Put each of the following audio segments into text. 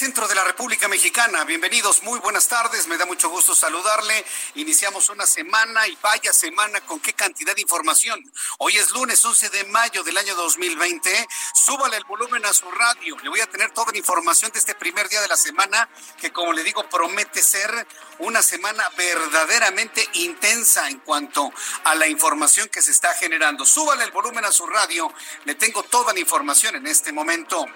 Centro la República Mexicana. Bienvenidos, muy buenas tardes. Me da mucho gusto saludarle. Iniciamos una semana y vaya semana con qué cantidad de información. Hoy es lunes 11 de mayo del año 2020. Súbale el volumen a su radio. Le voy a tener toda la información de este primer día de la semana que, como le digo, promete ser una semana verdaderamente intensa en cuanto a la información que se está generando. Súbale el volumen a su radio. Le tengo toda la información en este momento.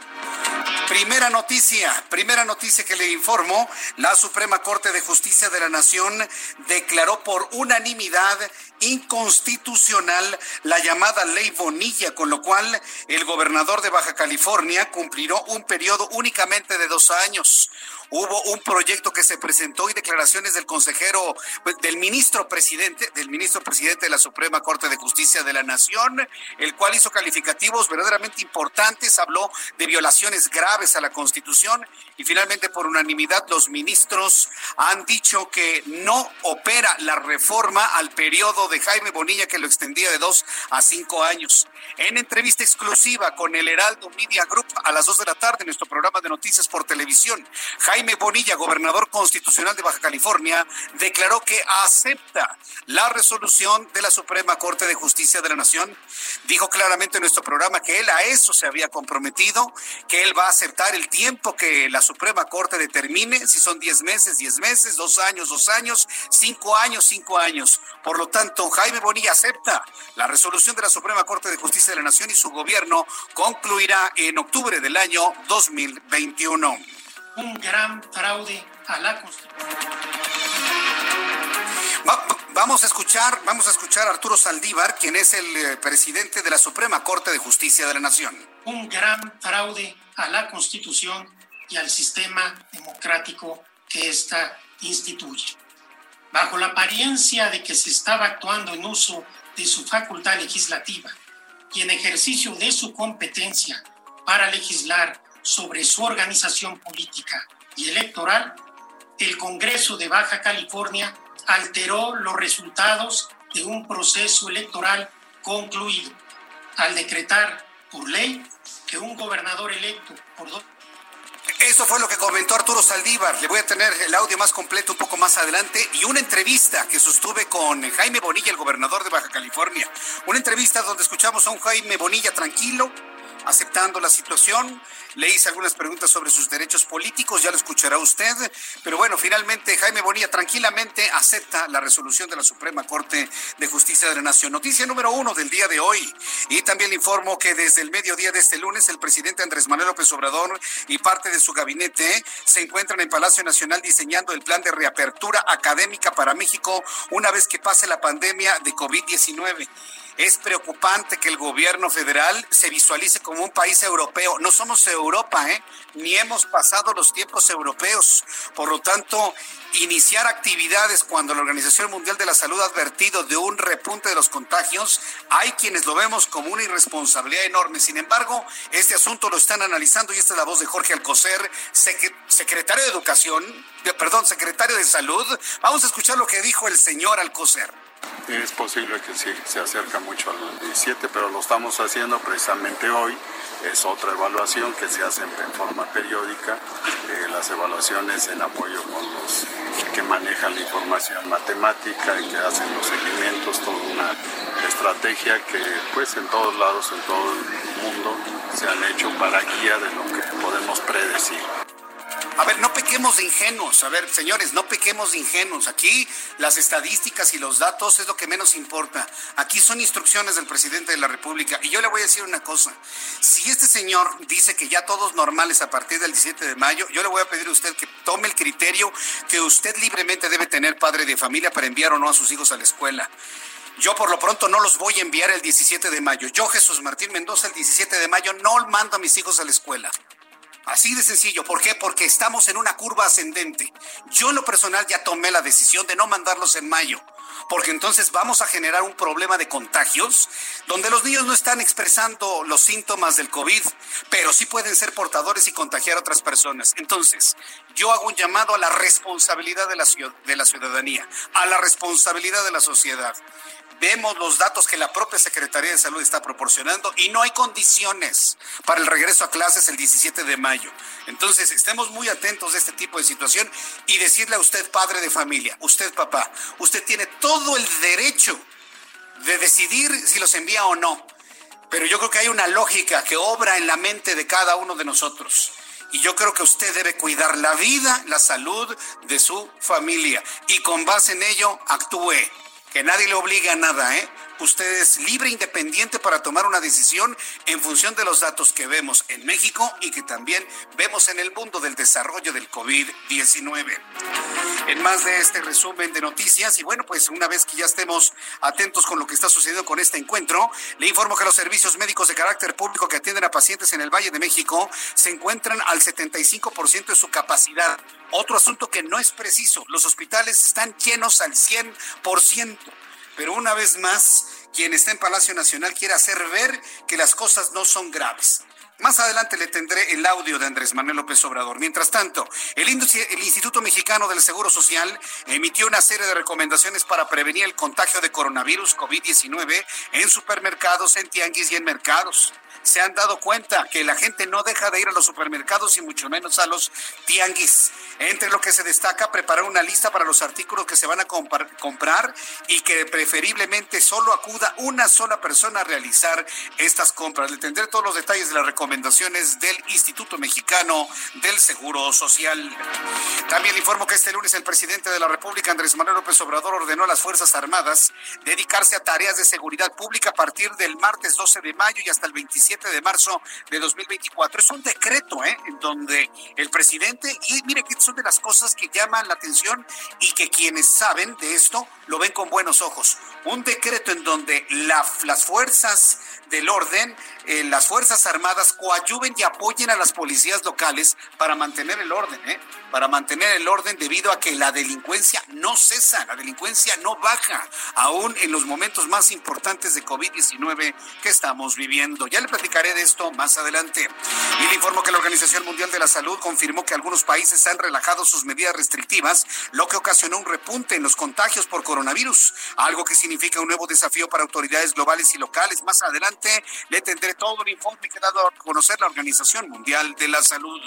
Primera noticia, primera noticia que le informo, la Suprema Corte de Justicia de la Nación declaró por unanimidad inconstitucional la llamada ley Bonilla, con lo cual el gobernador de Baja California cumplirá un periodo únicamente de dos años. Hubo un proyecto que se presentó y declaraciones del consejero, pues, del ministro presidente, del ministro presidente de la Suprema Corte de Justicia de la Nación, el cual hizo calificativos verdaderamente importantes, habló de violaciones graves a la Constitución y finalmente por unanimidad los ministros han dicho que no opera la reforma al periodo de Jaime Bonilla que lo extendía de dos a cinco años. En entrevista exclusiva con el Heraldo Media Group a las dos de la tarde en nuestro programa de noticias por televisión, Jaime Bonilla, gobernador constitucional de Baja California, declaró que acepta la resolución de la Suprema Corte de Justicia de la Nación. Dijo claramente en nuestro programa que él a eso se había comprometido, que él va a aceptar el tiempo que la Suprema Corte determine, si son 10 meses, 10 meses, dos años, dos años, cinco años, cinco años. Por lo tanto, Jaime Bonilla acepta la resolución de la Suprema Corte de Justicia de la Nación y su gobierno concluirá en octubre del año 2021. un gran fraude a la Constitución. Va- vamos a escuchar, vamos a escuchar a Arturo Saldívar, quien es el eh, presidente de la Suprema Corte de Justicia de la Nación. Un gran fraude a la Constitución y al sistema democrático que ésta instituye. Bajo la apariencia de que se estaba actuando en uso de su facultad legislativa y en ejercicio de su competencia para legislar sobre su organización política y electoral, el Congreso de Baja California alteró los resultados de un proceso electoral concluido al decretar por ley que un gobernador electo por dos Eso fue lo que comentó Arturo Saldívar. Le voy a tener el audio más completo un poco más adelante y una entrevista que sostuve con Jaime Bonilla, el gobernador de Baja California. Una entrevista donde escuchamos a un Jaime Bonilla tranquilo, aceptando la situación. Le hice algunas preguntas sobre sus derechos políticos, ya lo escuchará usted. Pero bueno, finalmente Jaime Bonilla tranquilamente acepta la resolución de la Suprema Corte de Justicia de la Nación. Noticia número uno del día de hoy. Y también le informo que desde el mediodía de este lunes el presidente Andrés Manuel López Obrador y parte de su gabinete se encuentran en Palacio Nacional diseñando el plan de reapertura académica para México una vez que pase la pandemia de COVID-19. Es preocupante que el gobierno federal se visualice como un país europeo. No somos Europa, ¿eh? Ni hemos pasado los tiempos europeos. Por lo tanto, iniciar actividades cuando la Organización Mundial de la Salud ha advertido de un repunte de los contagios, hay quienes lo vemos como una irresponsabilidad enorme. Sin embargo, este asunto lo están analizando y esta es la voz de Jorge Alcocer, sec- secretario de Educación, perdón, secretario de Salud. Vamos a escuchar lo que dijo el señor Alcocer. Es posible que sí, se acerca mucho al 17, pero lo estamos haciendo precisamente hoy. Es otra evaluación que se hace en forma periódica. Eh, las evaluaciones en apoyo con los que manejan la información matemática y que hacen los seguimientos, toda una estrategia que pues en todos lados, en todo el mundo, se han hecho para guía de lo que podemos predecir. A ver, no pequemos de ingenuos. A ver, señores, no pequemos de ingenuos. Aquí las estadísticas y los datos es lo que menos importa. Aquí son instrucciones del presidente de la República. Y yo le voy a decir una cosa. Si este señor dice que ya todos normales a partir del 17 de mayo, yo le voy a pedir a usted que tome el criterio que usted libremente debe tener padre de familia para enviar o no a sus hijos a la escuela. Yo por lo pronto no los voy a enviar el 17 de mayo. Yo, Jesús Martín Mendoza, el 17 de mayo no mando a mis hijos a la escuela. Así de sencillo. ¿Por qué? Porque estamos en una curva ascendente. Yo en lo personal ya tomé la decisión de no mandarlos en mayo. Porque entonces vamos a generar un problema de contagios donde los niños no están expresando los síntomas del COVID, pero sí pueden ser portadores y contagiar a otras personas. Entonces, yo hago un llamado a la responsabilidad de la, de la ciudadanía, a la responsabilidad de la sociedad vemos los datos que la propia Secretaría de Salud está proporcionando y no hay condiciones para el regreso a clases el 17 de mayo. Entonces, estemos muy atentos de este tipo de situación y decirle a usted, padre de familia, usted, papá, usted tiene todo el derecho de decidir si los envía o no. Pero yo creo que hay una lógica que obra en la mente de cada uno de nosotros. Y yo creo que usted debe cuidar la vida, la salud de su familia. Y con base en ello, actúe que nadie le obliga a nada, ¿eh? Usted es libre, independiente para tomar una decisión en función de los datos que vemos en México y que también vemos en el mundo del desarrollo del COVID-19. En más de este resumen de noticias, y bueno, pues una vez que ya estemos atentos con lo que está sucediendo con este encuentro, le informo que los servicios médicos de carácter público que atienden a pacientes en el Valle de México se encuentran al 75% de su capacidad. Otro asunto que no es preciso, los hospitales están llenos al 100%. Pero una vez más, quien está en Palacio Nacional quiere hacer ver que las cosas no son graves. Más adelante le tendré el audio de Andrés Manuel López Obrador. Mientras tanto, el, el, Instituto Mexicano del Seguro Social emitió una serie de recomendaciones para prevenir el contagio de coronavirus COVID-19 en supermercados, en tianguis y en mercados se han dado cuenta que la gente no deja de ir a los supermercados y mucho menos a los tianguis. Entre lo que se destaca, preparar una lista para los artículos que se van a comprar y que preferiblemente solo acuda una sola persona a realizar estas compras. Le tendré todos los detalles de las recomendaciones del Instituto Mexicano del Seguro Social. También le informo que este lunes el presidente de la República, Andrés Manuel López Obrador, ordenó a las Fuerzas Armadas dedicarse a tareas de seguridad pública a partir del martes 12 de mayo y hasta el 27 de marzo de 2024. Es un decreto, ¿eh? En donde el presidente, y mire que son de las cosas que llaman la atención y que quienes saben de esto lo ven con buenos ojos. Un decreto en donde las fuerzas del orden, eh, las Fuerzas Armadas coadyuven y apoyen a las policías locales para mantener el orden, ¿eh? para mantener el orden debido a que la delincuencia no cesa, la delincuencia no baja, aún en los momentos más importantes de COVID-19 que estamos viviendo. Ya le platicaré de esto más adelante. Y le informo que la Organización Mundial de la Salud confirmó que algunos países han relajado sus medidas restrictivas, lo que ocasionó un repunte en los contagios por coronavirus, algo que significa un nuevo desafío para autoridades globales y locales. Más adelante le tendré todo el informe que ha dado a conocer la Organización Mundial de la Salud.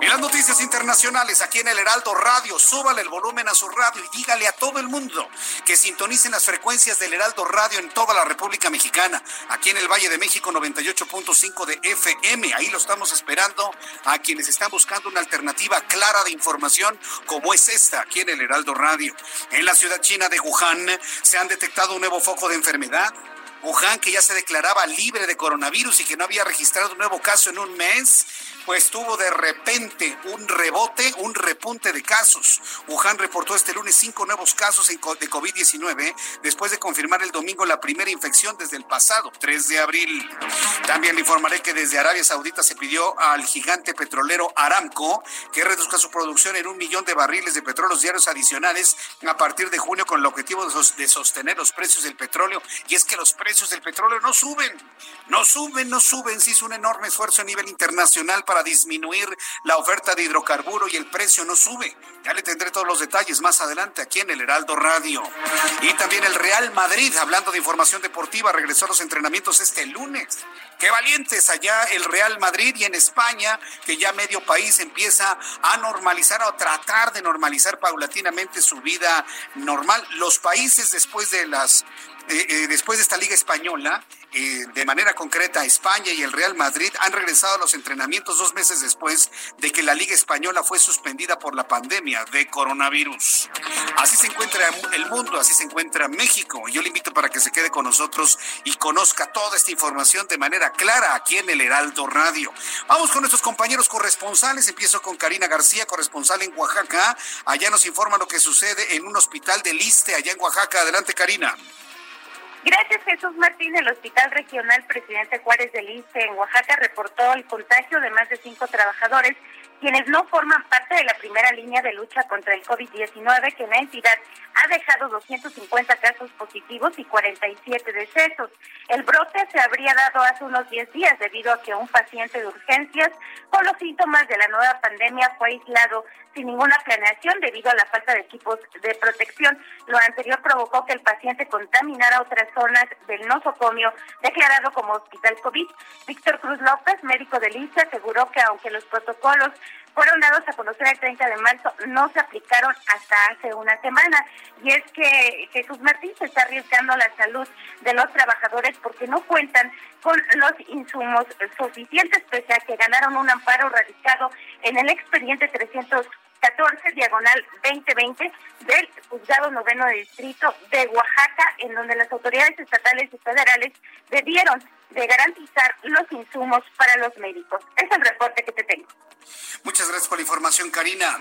En las noticias internacionales, aquí en el Heraldo Radio, súbale el volumen a su radio y dígale a todo el mundo que sintonicen las frecuencias del Heraldo Radio en toda la República Mexicana, aquí en el Valle de México 98.5 de FM. Ahí lo estamos esperando a quienes están buscando una alternativa clara de información como es esta, aquí en el Heraldo Radio. En la ciudad china de Wuhan se han detectado un nuevo foco de enfermedad Wuhan, que ya se declaraba libre de coronavirus y que no había registrado un nuevo caso en un mes, pues tuvo de repente un rebote, un repunte de casos. Wuhan reportó este lunes cinco nuevos casos de COVID-19 después de confirmar el domingo la primera infección desde el pasado 3 de abril. También le informaré que desde Arabia Saudita se pidió al gigante petrolero Aramco que reduzca su producción en un millón de barriles de petróleo diarios adicionales a partir de junio con el objetivo de sostener los precios del petróleo. Y es que los precios del petróleo no suben. No suben, no suben. Se hizo un enorme esfuerzo a nivel internacional para disminuir la oferta de hidrocarburo y el precio no sube. Ya le tendré todos los detalles más adelante aquí en el Heraldo Radio. Y también el Real Madrid, hablando de información deportiva, regresó a los entrenamientos este lunes. Qué valientes allá el Real Madrid y en España, que ya medio país empieza a normalizar o tratar de normalizar paulatinamente su vida normal. Los países después de las eh, eh, después de esta liga española, eh, de manera concreta España y el Real Madrid han regresado a los entrenamientos dos meses después de que la liga española fue suspendida por la pandemia de coronavirus. Así se encuentra el mundo, así se encuentra México. Yo le invito para que se quede con nosotros y conozca toda esta información de manera clara aquí en el Heraldo Radio. Vamos con nuestros compañeros corresponsales. Empiezo con Karina García, corresponsal en Oaxaca. Allá nos informa lo que sucede en un hospital de Liste, allá en Oaxaca. Adelante, Karina. Gracias, Jesús Martín. El Hospital Regional Presidente Juárez del INSE en Oaxaca reportó el contagio de más de cinco trabajadores quienes no forman parte de la primera línea de lucha contra el COVID-19, que en la entidad ha dejado 250 casos positivos y 47 decesos. El brote se habría dado hace unos 10 días debido a que un paciente de urgencias con los síntomas de la nueva pandemia fue aislado sin ninguna planeación debido a la falta de equipos de protección. Lo anterior provocó que el paciente contaminara otras zonas del nosocomio declarado como hospital COVID. Víctor Cruz López, médico del INSE, aseguró que aunque los protocolos fueron dados a conocer el 30 de marzo, no se aplicaron hasta hace una semana. Y es que Jesús Martín se está arriesgando la salud de los trabajadores porque no cuentan con los insumos suficientes, pese a que ganaron un amparo radicado en el expediente 314 diagonal 2020 del juzgado noveno de distrito de Oaxaca, en donde las autoridades estatales y federales debieron de garantizar los insumos para los médicos. Es el reporte que te tengo. Muchas gracias por la información, Karina.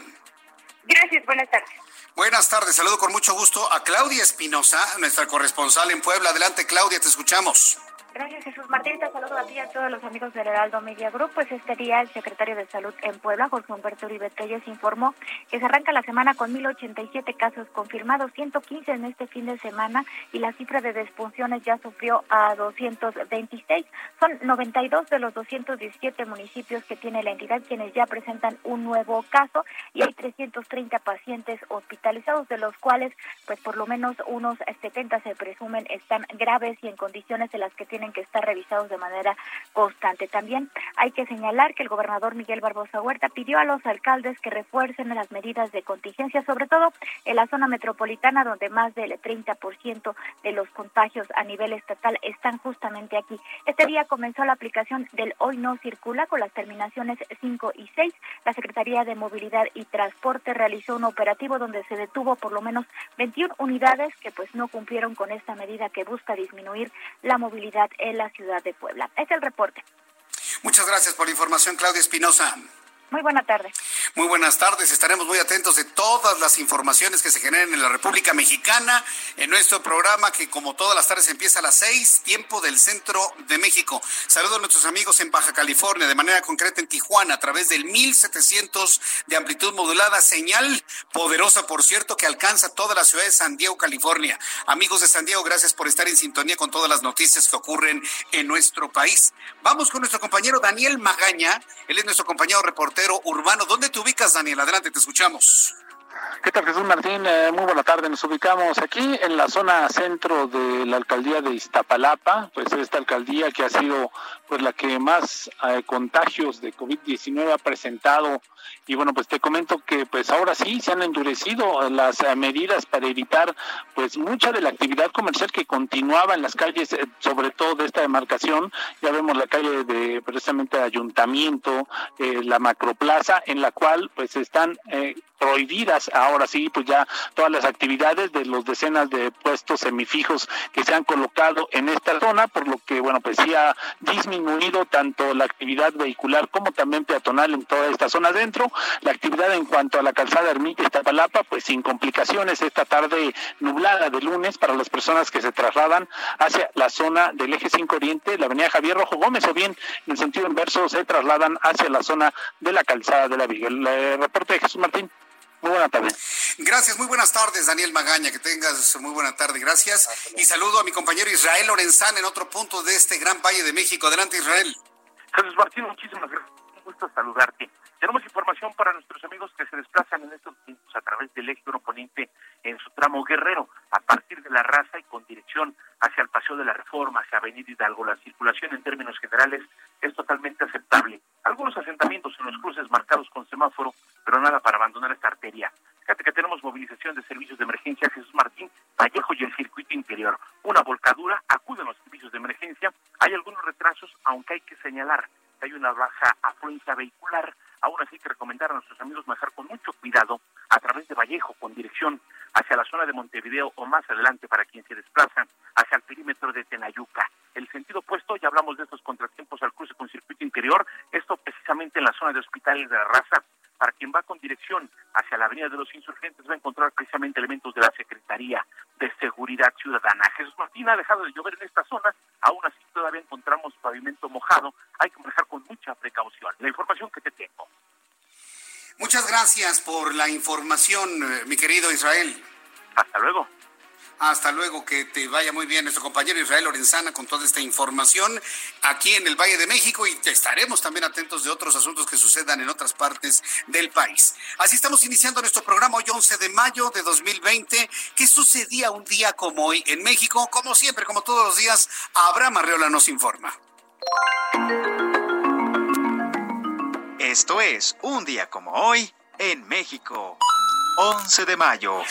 Gracias, buenas tardes. Buenas tardes, saludo con mucho gusto a Claudia Espinosa, nuestra corresponsal en Puebla. Adelante, Claudia, te escuchamos. Gracias, Jesús Martín. Te saludo a ti y a todos los amigos del Heraldo Media Group. Pues este día el secretario de Salud en Puebla, Jorge Humberto Uribe Telles, informó que se arranca la semana con 1.087 casos confirmados, 115 en este fin de semana y la cifra de despunciones ya sufrió a 226. Son 92 de los 217 municipios que tiene la entidad quienes ya presentan un nuevo caso y hay 330 pacientes hospitalizados, de los cuales pues por lo menos unos 70 se presumen están graves y en condiciones en las que tienen que estar revisados de manera constante. También hay que señalar que el gobernador Miguel Barbosa Huerta pidió a los alcaldes que refuercen las medidas de contingencia, sobre todo en la zona metropolitana, donde más del 30% de los contagios a nivel estatal están justamente aquí. Este día comenzó la aplicación del Hoy No Circula con las terminaciones 5 y 6. La Secretaría de Movilidad y Transporte realizó un operativo donde se detuvo por lo menos 21 unidades que pues no cumplieron con esta medida que busca disminuir la movilidad en la ciudad de Puebla. Es el reporte. Muchas gracias por la información, Claudia Espinosa. Muy buena tarde. Muy buenas tardes. Estaremos muy atentos de todas las informaciones que se generen en la República Mexicana en nuestro programa que como todas las tardes empieza a las seis, tiempo del centro de México. Saludos a nuestros amigos en Baja California, de manera concreta en Tijuana, a través del 1700 de amplitud modulada, señal poderosa, por cierto, que alcanza toda la ciudad de San Diego, California. Amigos de San Diego, gracias por estar en sintonía con todas las noticias que ocurren en nuestro país. Vamos con nuestro compañero Daniel Magaña. Él es nuestro compañero reportero urbano. ¿Dónde te ubicas, Daniel? Adelante, te escuchamos. ¿Qué tal, Jesús Martín? Eh, muy buena tarde. Nos ubicamos aquí en la zona centro de la alcaldía de Iztapalapa, pues esta alcaldía que ha sido pues la que más eh, contagios de COVID-19 ha presentado y bueno, pues te comento que pues ahora sí se han endurecido las eh, medidas para evitar pues mucha de la actividad comercial que continuaba en las calles, sobre todo de esta demarcación. Ya vemos la calle de precisamente Ayuntamiento, la Macroplaza, en la cual pues están prohibidas ahora sí, pues ya todas las actividades de los decenas de puestos semifijos que se han colocado en esta zona, por lo que, bueno, pues sí ha disminuido tanto la actividad vehicular como también peatonal en toda esta zona dentro. La actividad en cuanto a la calzada Ermita Iztapalapa, pues sin complicaciones esta tarde nublada de lunes para las personas que se trasladan hacia la zona del eje 5 Oriente, la avenida Javier Rojo Gómez, o bien en sentido inverso se trasladan hacia la zona de la calzada de la Viga. El reporte de Jesús Martín. Muy buena tarde. Gracias, muy buenas tardes, Daniel Magaña. Que tengas muy buena tarde. Gracias. Y saludo a mi compañero Israel Lorenzán en otro punto de este gran Valle de México. Adelante, Israel. Jesús Martín, muchísimas gracias. Gusto saludarte. Tenemos información para nuestros amigos que se desplazan en estos momentos a través del eje oponente en su tramo guerrero, a partir de la raza y con dirección hacia el Paseo de la Reforma, hacia Avenida Hidalgo. La circulación en términos generales es totalmente aceptable. Algunos asentamientos en los cruces marcados con semáforo, pero nada para abandonar esta arteria. Fíjate que tenemos movilización de servicios de emergencia Jesús Martín, Vallejo y el circuito interior. Una volcadura, acuden los servicios de emergencia. Hay algunos retrasos, aunque hay que señalar hay una baja afluencia vehicular Aún así que recomendar a nuestros amigos manejar con mucho cuidado a través de Vallejo con dirección hacia la zona de Montevideo o más adelante para quien se desplaza hacia el perímetro de Tenayuca. El sentido opuesto, ya hablamos de estos contratiempos al cruce con circuito interior, esto precisamente en la zona de hospitales de la raza. Para quien va con dirección hacia la Avenida de los Insurgentes va a encontrar precisamente elementos de la Secretaría de Seguridad Ciudadana. Jesús Martín ha dejado de llover en esta zona, aún así todavía encontramos pavimento mojado, hay que manejar con mucha precaución. La información que te tengo. Muchas gracias por la información, eh, mi querido Israel. Hasta luego. Hasta luego, que te vaya muy bien nuestro compañero Israel Lorenzana con toda esta información aquí en el Valle de México y estaremos también atentos de otros asuntos que sucedan en otras partes del país. Así estamos iniciando nuestro programa hoy 11 de mayo de 2020. ¿Qué sucedía un día como hoy en México? Como siempre, como todos los días, Abraham Arreola nos informa. Esto es un día como hoy en México. 11 de mayo.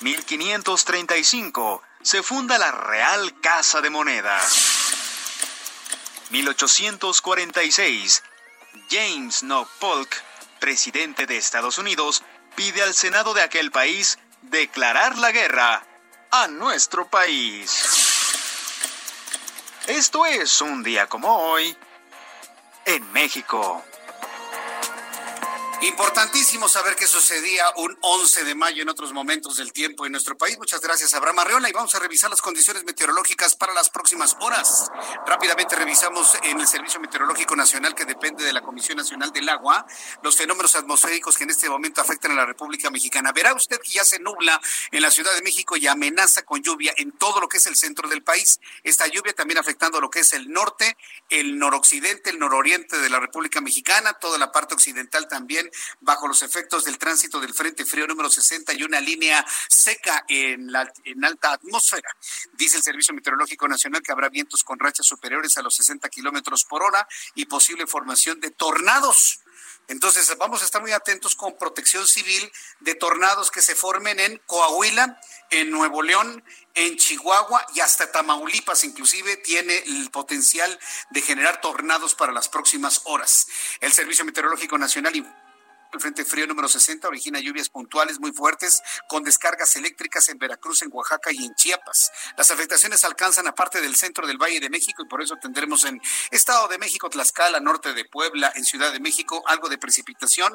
1535 se funda la Real Casa de Moneda. 1846 James Knox Polk, presidente de Estados Unidos, pide al Senado de aquel país declarar la guerra a nuestro país. Esto es un día como hoy en México. Importantísimo saber qué sucedía un 11 de mayo en otros momentos del tiempo en nuestro país. Muchas gracias, Abraham Arreola. Y vamos a revisar las condiciones meteorológicas para las próximas horas. Rápidamente revisamos en el Servicio Meteorológico Nacional, que depende de la Comisión Nacional del Agua, los fenómenos atmosféricos que en este momento afectan a la República Mexicana. Verá usted que ya se nubla en la Ciudad de México y amenaza con lluvia en todo lo que es el centro del país. Esta lluvia también afectando lo que es el norte, el noroccidente, el nororiente de la República Mexicana, toda la parte occidental también bajo los efectos del tránsito del Frente Frío número 60 y una línea seca en, la, en alta atmósfera. Dice el Servicio Meteorológico Nacional que habrá vientos con rachas superiores a los 60 kilómetros por hora y posible formación de tornados. Entonces vamos a estar muy atentos con protección civil de tornados que se formen en Coahuila, en Nuevo León, en Chihuahua y hasta Tamaulipas inclusive tiene el potencial de generar tornados para las próximas horas. El Servicio Meteorológico Nacional el Frente Frío número 60 origina lluvias puntuales muy fuertes con descargas eléctricas en Veracruz, en Oaxaca y en Chiapas. Las afectaciones alcanzan a parte del centro del Valle de México y por eso tendremos en Estado de México, Tlaxcala, norte de Puebla, en Ciudad de México, algo de precipitación.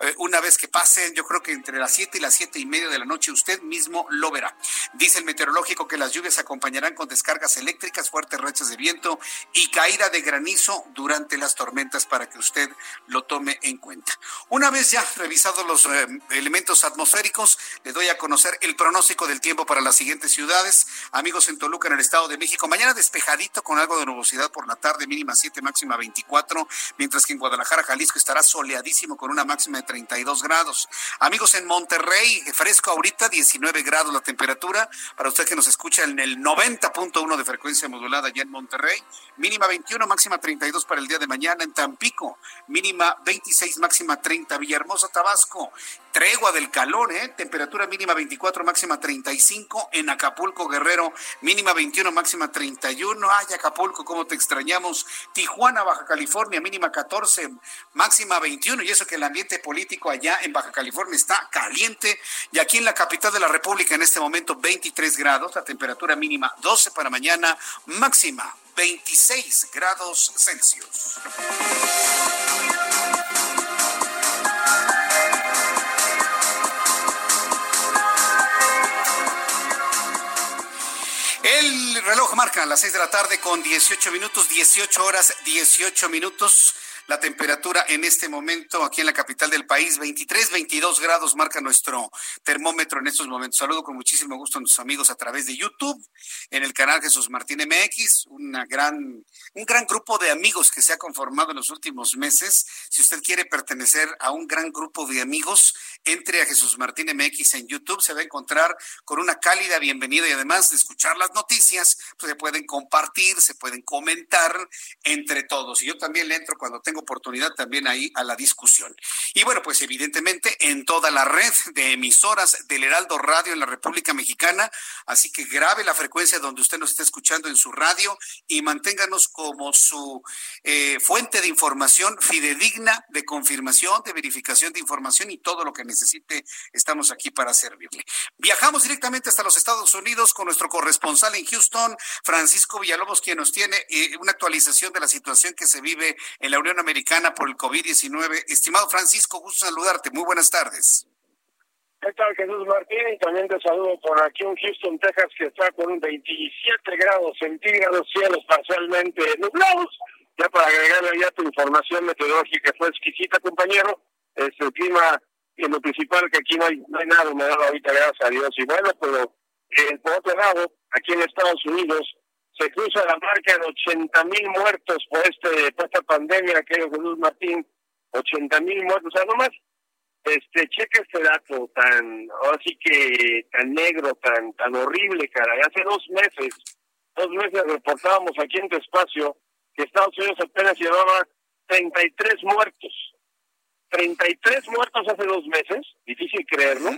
Eh, una vez que pasen, yo creo que entre las 7 y las siete y media de la noche usted mismo lo verá. Dice el meteorológico que las lluvias acompañarán con descargas eléctricas, fuertes rachas de viento y caída de granizo durante las tormentas para que usted lo tome en cuenta. Una ya revisado los eh, elementos atmosféricos, le doy a conocer el pronóstico del tiempo para las siguientes ciudades. Amigos en Toluca, en el Estado de México, mañana despejadito con algo de nubosidad por la tarde, mínima 7, máxima 24, mientras que en Guadalajara, Jalisco estará soleadísimo con una máxima de 32 grados. Amigos en Monterrey, fresco ahorita, 19 grados la temperatura. Para usted que nos escucha en el 90.1 de frecuencia modulada ya en Monterrey, mínima 21, máxima 32 para el día de mañana. En Tampico, mínima 26, máxima 30 Villahermosa, Tabasco. Tregua del calor, ¿eh? Temperatura mínima 24, máxima 35. En Acapulco, Guerrero, mínima 21, máxima 31. Ay, Acapulco, cómo te extrañamos. Tijuana, Baja California, mínima 14, máxima 21. Y eso que el ambiente político allá en Baja California está caliente. Y aquí en la capital de la República, en este momento, 23 grados. La temperatura mínima 12 para mañana, máxima 26 grados Celsius. Reloj marca las 6 de la tarde con 18 minutos, 18 horas, 18 minutos. La temperatura en este momento aquí en la capital del país. 23, 22 grados marca nuestro termómetro en estos momentos. Saludo con muchísimo gusto a nuestros amigos a través de YouTube, en el canal Jesús Martín MX, una gran, un gran grupo de amigos que se ha conformado en los últimos meses. Si usted quiere pertenecer a un gran grupo de amigos, entre a Jesús Martín MX en YouTube, se va a encontrar con una cálida bienvenida y además de escuchar las noticias, pues se pueden compartir, se pueden comentar entre todos. Y yo también le entro cuando tengo oportunidad también ahí a la discusión. Y bueno, pues evidentemente en toda la red de emisoras del Heraldo Radio en la República Mexicana, así que grabe la frecuencia donde usted nos está escuchando en su radio y manténganos como su eh, fuente de información fidedigna, de confirmación, de verificación de información y todo lo que necesite, estamos aquí para servirle. Viajamos directamente hasta los Estados Unidos con nuestro corresponsal en Houston, Francisco Villalobos, quien nos tiene eh, una actualización de la situación que se vive en la Unión Americana por el COVID-19. Estimado Francisco, gusto saludarte. Muy buenas tardes. ¿Qué tal, Jesús Martín? También te saludo por aquí en Houston, Texas, que está con un 27 grados centígrados, cielos parcialmente nublados. Ya para agregarle ya tu información meteorológica fue exquisita, compañero. Es el clima, en lo principal, que aquí no hay, no hay nada humedad ahorita, gracias a Dios. Y bueno, pero eh, por otro lado, aquí en Estados Unidos, se cruza la marca de 80 mil muertos por, este, por esta pandemia, que Jesús Martín, 80 mil muertos, o sea, nomás, este, cheque este dato tan, así que tan negro, tan, tan horrible, cara. Hace dos meses, dos meses reportábamos aquí en tu espacio que Estados Unidos apenas llevaba 33 muertos. 33 muertos hace dos meses, difícil creerlo,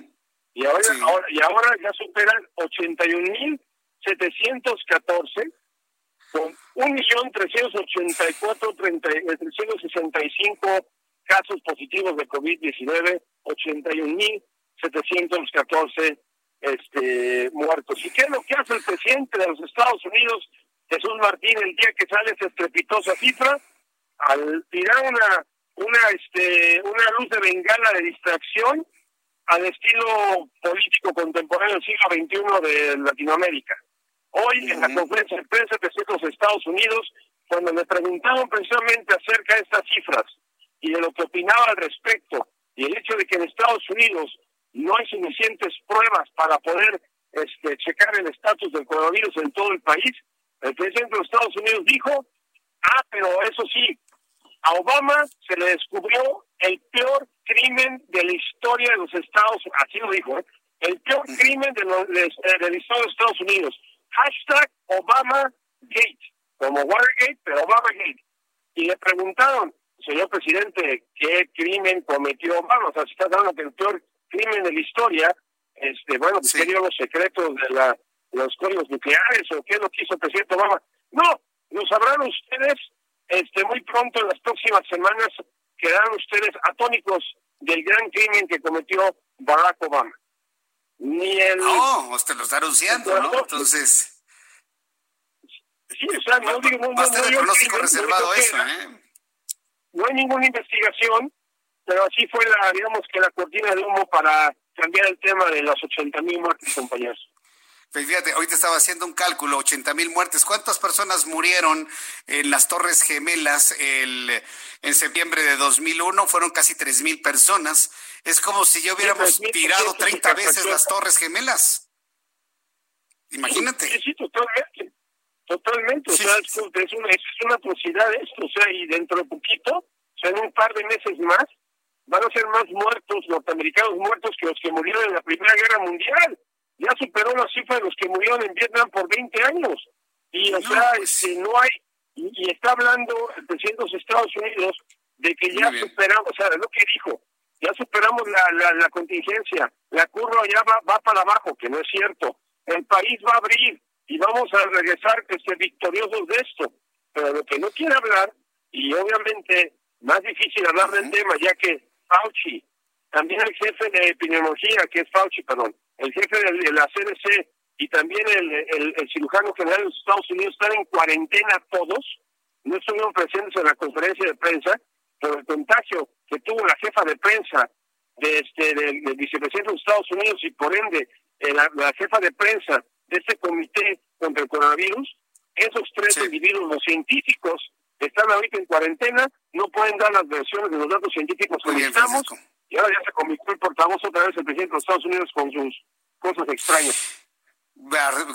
y ahora, ahora, y ahora ya superan 81 mil 714 con 1.384.365 casos positivos de COVID-19, 81.714 este, muertos. ¿Y qué es lo que hace el presidente de los Estados Unidos, Jesús Martín, el día que sale esa estrepitosa cifra? Al tirar una, una, este, una luz de bengala de distracción al estilo político contemporáneo del siglo XXI de Latinoamérica. Hoy, en la conferencia de prensa de los Estados Unidos, cuando me preguntaban precisamente acerca de estas cifras y de lo que opinaba al respecto, y el hecho de que en Estados Unidos no hay suficientes pruebas para poder este, checar el estatus del coronavirus en todo el país, el presidente de los Estados Unidos dijo, ah, pero eso sí, a Obama se le descubrió el peor crimen de la historia de los Estados Unidos, así lo dijo, ¿eh? el peor crimen de, de, de la historia de Estados Unidos hashtag Obama Gate, como Watergate, pero Obama Gate. Y le preguntaron, señor presidente, ¿qué crimen cometió Obama? O sea, si está dando que el peor crimen de la historia, este, bueno, pues, dio los secretos de la, los códigos nucleares o qué es lo que hizo el presidente Obama. No, lo sabrán ustedes este, muy pronto, en las próximas semanas, quedarán ustedes atónicos del gran crimen que cometió Barack Obama ni el... No, usted lo está anunciando, ¿no? Entonces... Sí, o sea, no digo... No, no, reservado eso, ¿eh? No hay ninguna investigación, pero así fue la, digamos que la cortina de humo para cambiar el tema de los 80 mil muertes, compañeros. Pues fíjate, ahorita estaba haciendo un cálculo, 80 mil muertes. ¿Cuántas personas murieron en las Torres Gemelas el, en septiembre de 2001? Fueron casi 3 mil personas. Es como si ya hubiéramos tirado 30 veces las Torres Gemelas. Imagínate. Sí, sí, totalmente. Totalmente. O sea, es, una, es una atrocidad esto. O sea, y dentro de poquito, o sea, en un par de meses más, van a ser más muertos, norteamericanos muertos que los que murieron en la Primera Guerra Mundial ya superó la cifra de los que murieron en Vietnam por 20 años. Y, o sea, pues. este, no hay, y, está hablando el presidente de los Estados Unidos de que ya superamos, o sea, lo que dijo, ya superamos la, la, contingencia, la curva ya va, va para abajo, que no es cierto. El país va a abrir y vamos a regresar este, victoriosos de esto. Pero lo que no quiere hablar, y obviamente más difícil hablar del tema, ya que Fauci, también el jefe de epidemiología, que es Fauci, perdón, el jefe de la CDC y también el, el, cirujano general de los Estados Unidos están en cuarentena todos, no estuvieron presentes en la conferencia de prensa, por el contagio que tuvo la jefa de prensa de este del, vicepresidente de los Estados Unidos y por ende eh, la, jefa de prensa de este comité contra el coronavirus, esos tres individuos, los científicos están ahorita en cuarentena, no pueden dar las versiones de los datos científicos que necesitamos, y ahora ya se convirtió el portavoz otra vez el presidente de los Estados Unidos con sus cosas extrañas.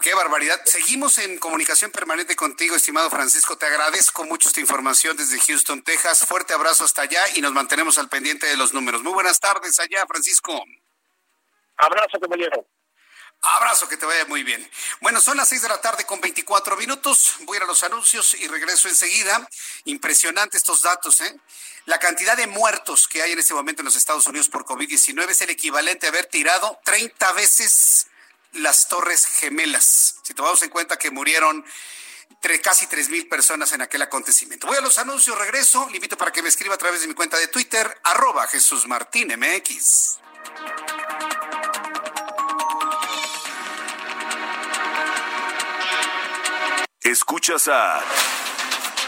Qué barbaridad. Seguimos en comunicación permanente contigo, estimado Francisco. Te agradezco mucho esta información desde Houston, Texas. Fuerte abrazo hasta allá y nos mantenemos al pendiente de los números. Muy buenas tardes allá, Francisco. Abrazo, compañero. Abrazo, que te vaya muy bien. Bueno, son las seis de la tarde con 24 minutos. Voy a ir a los anuncios y regreso enseguida. Impresionante estos datos, ¿eh? La cantidad de muertos que hay en este momento en los Estados Unidos por COVID-19 es el equivalente a haber tirado 30 veces las Torres Gemelas. Si tomamos en cuenta que murieron casi tres mil personas en aquel acontecimiento. Voy a los anuncios, regreso. Le invito para que me escriba a través de mi cuenta de Twitter, arroba Jesús Martín MX. Escuchas a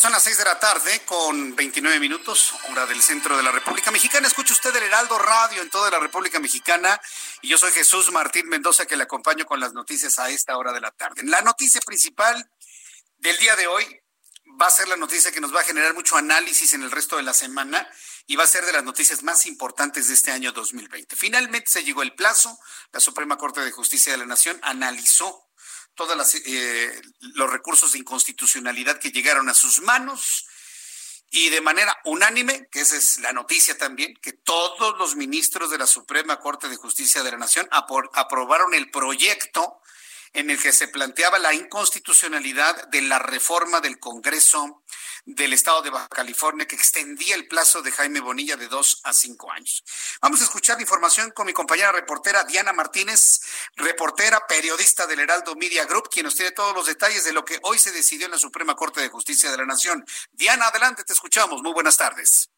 Son las seis de la tarde con 29 minutos, hora del centro de la República Mexicana. Escucha usted el Heraldo Radio en toda la República Mexicana y yo soy Jesús Martín Mendoza que le acompaño con las noticias a esta hora de la tarde. La noticia principal del día de hoy va a ser la noticia que nos va a generar mucho análisis en el resto de la semana y va a ser de las noticias más importantes de este año 2020. Finalmente se llegó el plazo, la Suprema Corte de Justicia de la Nación analizó todos eh, los recursos de inconstitucionalidad que llegaron a sus manos y de manera unánime, que esa es la noticia también, que todos los ministros de la Suprema Corte de Justicia de la Nación aprobaron el proyecto en el que se planteaba la inconstitucionalidad de la reforma del Congreso del Estado de Baja California que extendía el plazo de Jaime Bonilla de dos a cinco años. Vamos a escuchar la información con mi compañera reportera Diana Martínez, reportera, periodista del Heraldo Media Group, quien nos tiene todos los detalles de lo que hoy se decidió en la Suprema Corte de Justicia de la Nación. Diana, adelante, te escuchamos. Muy buenas tardes.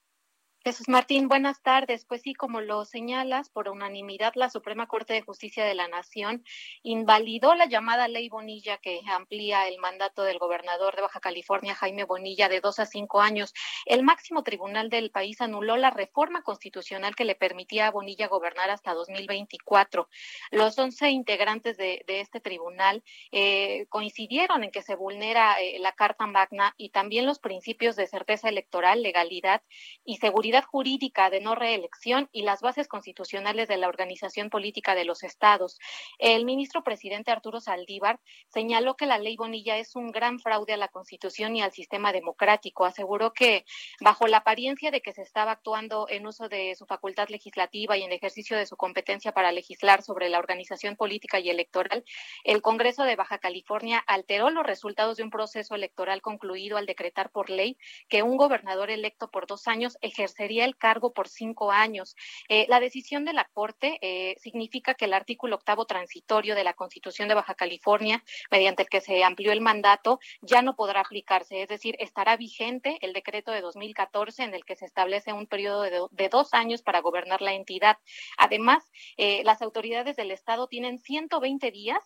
Jesús Martín, buenas tardes. Pues sí, como lo señalas, por unanimidad la Suprema Corte de Justicia de la Nación invalidó la llamada ley Bonilla que amplía el mandato del gobernador de Baja California, Jaime Bonilla, de dos a cinco años. El máximo tribunal del país anuló la reforma constitucional que le permitía a Bonilla gobernar hasta 2024. Los once integrantes de, este tribunal eh, coincidieron en que se vulnera eh, la Carta Magna y también los principios de certeza electoral, legalidad y seguridad jurídica de no reelección y las bases constitucionales de la organización política de los estados. El ministro presidente Arturo Saldívar señaló que la ley Bonilla es un gran fraude a la Constitución y al sistema democrático. Aseguró que bajo la apariencia de que se estaba actuando en uso de su facultad legislativa y en ejercicio de su competencia para legislar sobre la organización política y electoral, el Congreso de Baja California alteró los resultados de un proceso electoral concluido al decretar por ley que un gobernador electo por dos años ejerce sería el cargo por cinco años. Eh, la decisión de la Corte eh, significa que el artículo octavo transitorio de la Constitución de Baja California, mediante el que se amplió el mandato, ya no podrá aplicarse, es decir, estará vigente el decreto de 2014 en el que se establece un periodo de, dos años para gobernar la entidad. Además, eh, las autoridades del Estado tienen 120 días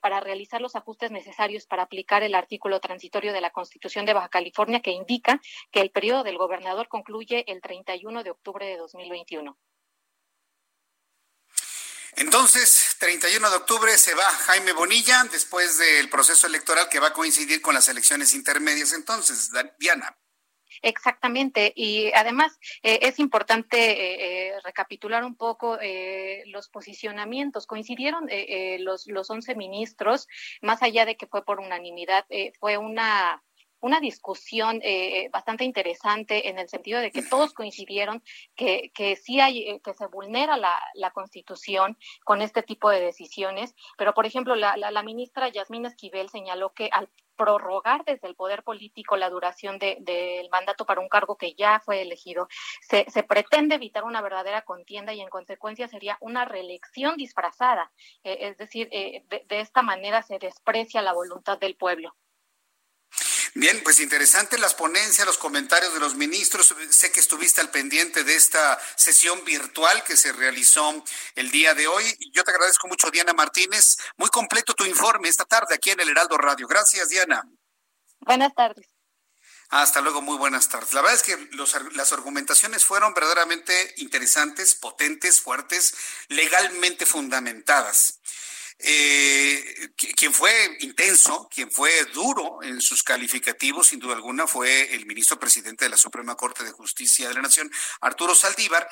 para realizar los ajustes necesarios para aplicar el artículo transitorio de la Constitución de Baja California que indica que el periodo del gobernador concluye el 31 de octubre de 2021. Entonces, 31 de octubre se va Jaime Bonilla después del proceso electoral que va a coincidir con las elecciones intermedias. Entonces, Diana. Exactamente, y además eh, es importante eh, eh, recapitular un poco los posicionamientos. Coincidieron los, los 11 ministros, más allá de que fue por unanimidad, fue una una discusión bastante interesante en el sentido de que todos coincidieron que, que sí hay, que se vulnera la, la, Constitución con este tipo de decisiones, pero por ejemplo la, la, ministra Yasmín Esquivel señaló que al prorrogar desde el poder político la duración del de, mandato para un cargo que ya fue elegido, se, se pretende evitar una verdadera contienda y en consecuencia sería una reelección disfrazada. es decir, de, de esta manera se desprecia la voluntad del pueblo. Bien, pues interesante las ponencias, los comentarios de los ministros. Sé que estuviste al pendiente de esta sesión virtual que se realizó el día de hoy. Yo te agradezco mucho, Diana Martínez. Muy completo tu informe esta tarde aquí en el Heraldo Radio. Gracias, Diana. Buenas tardes. Hasta luego, muy buenas tardes. La verdad es que las argumentaciones fueron verdaderamente interesantes, potentes, fuertes, legalmente fundamentadas. Eh, quien fue intenso, quien fue duro en sus calificativos, sin duda alguna, fue el ministro presidente de la Suprema Corte de Justicia de la Nación, Arturo Saldívar,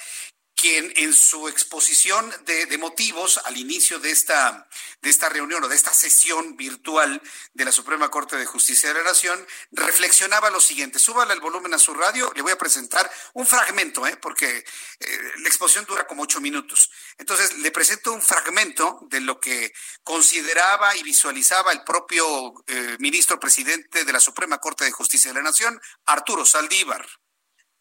quien en su exposición de, motivos al inicio de esta, de esta reunión o de esta sesión virtual de la Suprema Corte de Justicia de la Nación, reflexionaba lo siguiente. Súbale el volumen a su radio, le voy a presentar un fragmento, ¿eh? porque eh, la exposición dura como ocho minutos. Entonces, le presento un fragmento de lo que consideraba y visualizaba el propio eh, ministro presidente de la Suprema Corte de Justicia de la Nación, Arturo Saldívar.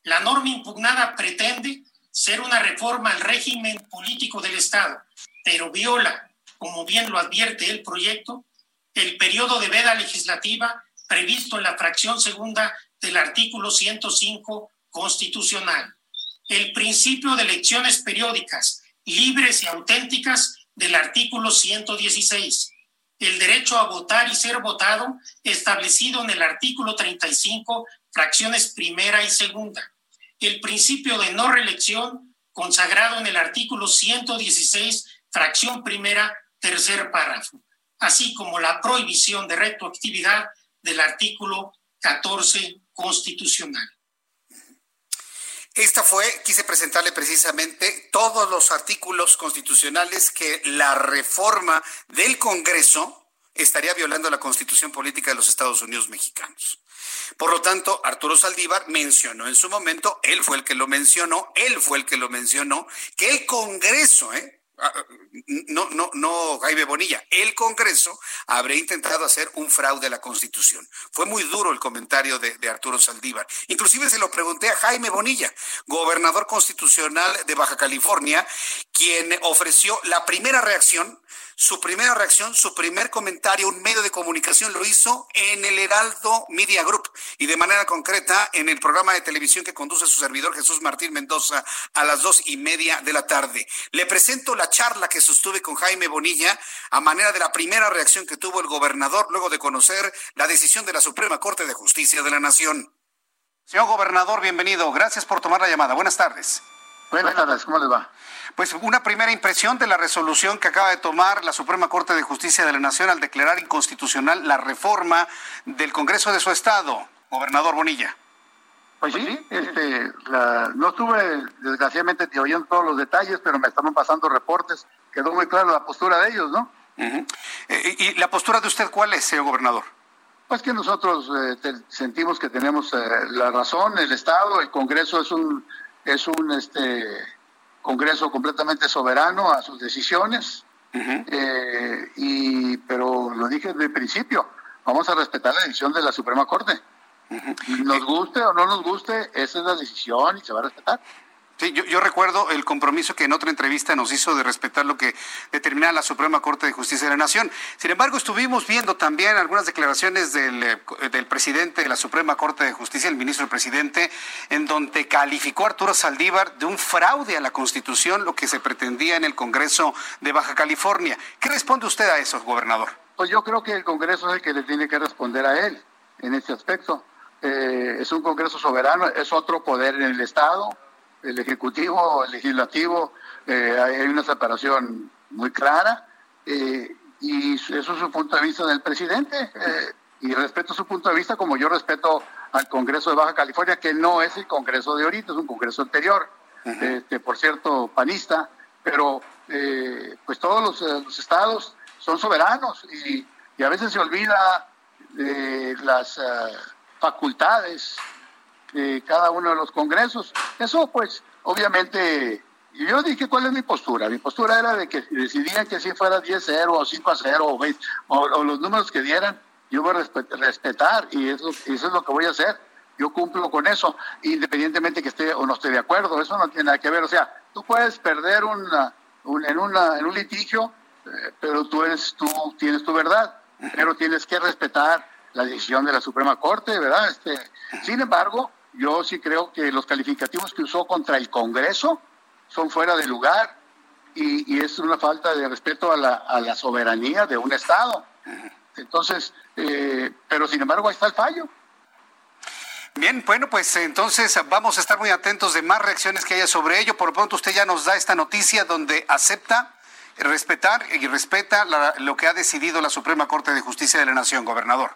La norma impugnada pretende ser una reforma al régimen político del Estado, pero viola, como bien lo advierte el proyecto, el periodo de veda legislativa previsto en la fracción segunda del artículo 105 constitucional, el principio de elecciones periódicas libres y auténticas del artículo 116, el derecho a votar y ser votado establecido en el artículo 35, fracciones primera y segunda, el principio de no reelección consagrado en el artículo 116, fracción primera, tercer párrafo, así como la prohibición de retroactividad del artículo 14 constitucional. Esta fue, quise presentarle precisamente todos los artículos constitucionales que la reforma del Congreso estaría violando la constitución política de los Estados Unidos mexicanos. Por lo tanto, Arturo Saldívar mencionó en su momento, él fue el que lo mencionó, él fue el que lo mencionó, que el Congreso, ¿eh? Ah, no, no, no, Jaime Bonilla, el Congreso habría intentado hacer un fraude a la Constitución. Fue muy duro el comentario de, de, Arturo Saldívar. Inclusive se lo pregunté a Jaime Bonilla, gobernador constitucional de Baja California, quien ofreció la primera reacción su primera reacción, su primer comentario, un medio de comunicación lo hizo en el Heraldo Media Group y de manera concreta en el programa de televisión que conduce su servidor Jesús Martín Mendoza a las dos y media de la tarde. Le presento la charla que sostuve con Jaime Bonilla a manera de la primera reacción que tuvo el gobernador luego de conocer la decisión de la Suprema Corte de Justicia de la Nación. Señor gobernador, bienvenido. Gracias por tomar la llamada. Buenas tardes. Buenas tardes, ¿cómo les va? Pues una primera impresión de la resolución que acaba de tomar la Suprema Corte de Justicia de la Nación al declarar inconstitucional la reforma del Congreso de su Estado, gobernador Bonilla. Pues sí, este, no estuve desgraciadamente oyendo todos los detalles, pero me estaban pasando reportes. Quedó muy clara la postura de ellos, ¿no? Eh, ¿Y la postura de usted cuál es, señor gobernador? Pues que nosotros eh, sentimos que tenemos eh, la razón, el Estado, el Congreso es un, es un, este, Congreso completamente soberano a sus decisiones, eh, y, pero lo dije desde el principio, vamos a respetar la decisión de la Suprema Corte. Nos guste o no nos guste, esa es la decisión y se va a respetar. Sí, yo, recuerdo el compromiso que en otra entrevista nos hizo de respetar lo que determina la Suprema Corte de Justicia de la Nación. Sin embargo, estuvimos viendo también algunas declaraciones del, eh, del presidente de la Suprema Corte de Justicia, el ministro presidente, en donde calificó a Arturo Saldívar de un fraude a la Constitución, lo que se pretendía en el Congreso de Baja California. ¿Qué responde usted a eso, gobernador? Pues yo creo que el Congreso es el que le tiene que responder a él en este aspecto. Eh, es un Congreso soberano, es otro poder en el Estado el Ejecutivo, el Legislativo, eh, hay una separación muy clara eh, y eso es su punto de vista del presidente eh, y respeto su punto de vista como yo respeto al Congreso de Baja California, que no es el Congreso de ahorita, es un Congreso anterior, este, por cierto, panista, pero pues todos los, estados son soberanos y, y, a veces se olvida de las facultades cada uno de los congresos. Eso pues obviamente, yo dije cuál es mi postura. Mi postura era de que decidían que si fuera 10-0 o 5-0 o, 20, o, los números que dieran, yo voy a respetar y eso, es lo que voy a hacer. Yo cumplo con eso, independientemente que esté o no esté de acuerdo, eso no tiene nada que ver. O sea, tú puedes perder una, en un litigio, eh, pero tú, eres, tú tienes tu verdad, pero tienes que respetar la decisión de la Suprema Corte, ¿verdad? Este, sin embargo, yo sí creo que los calificativos que usó contra el Congreso son fuera de lugar y, es una falta de respeto a la, a la, soberanía de un Estado. Entonces, eh, pero sin embargo, ahí está el fallo. Bien, bueno, pues entonces vamos a estar muy atentos de más reacciones que haya sobre ello. Por lo pronto usted ya nos da esta noticia donde acepta respetar y respeta lo que ha decidido la Suprema Corte de Justicia de la Nación, gobernador.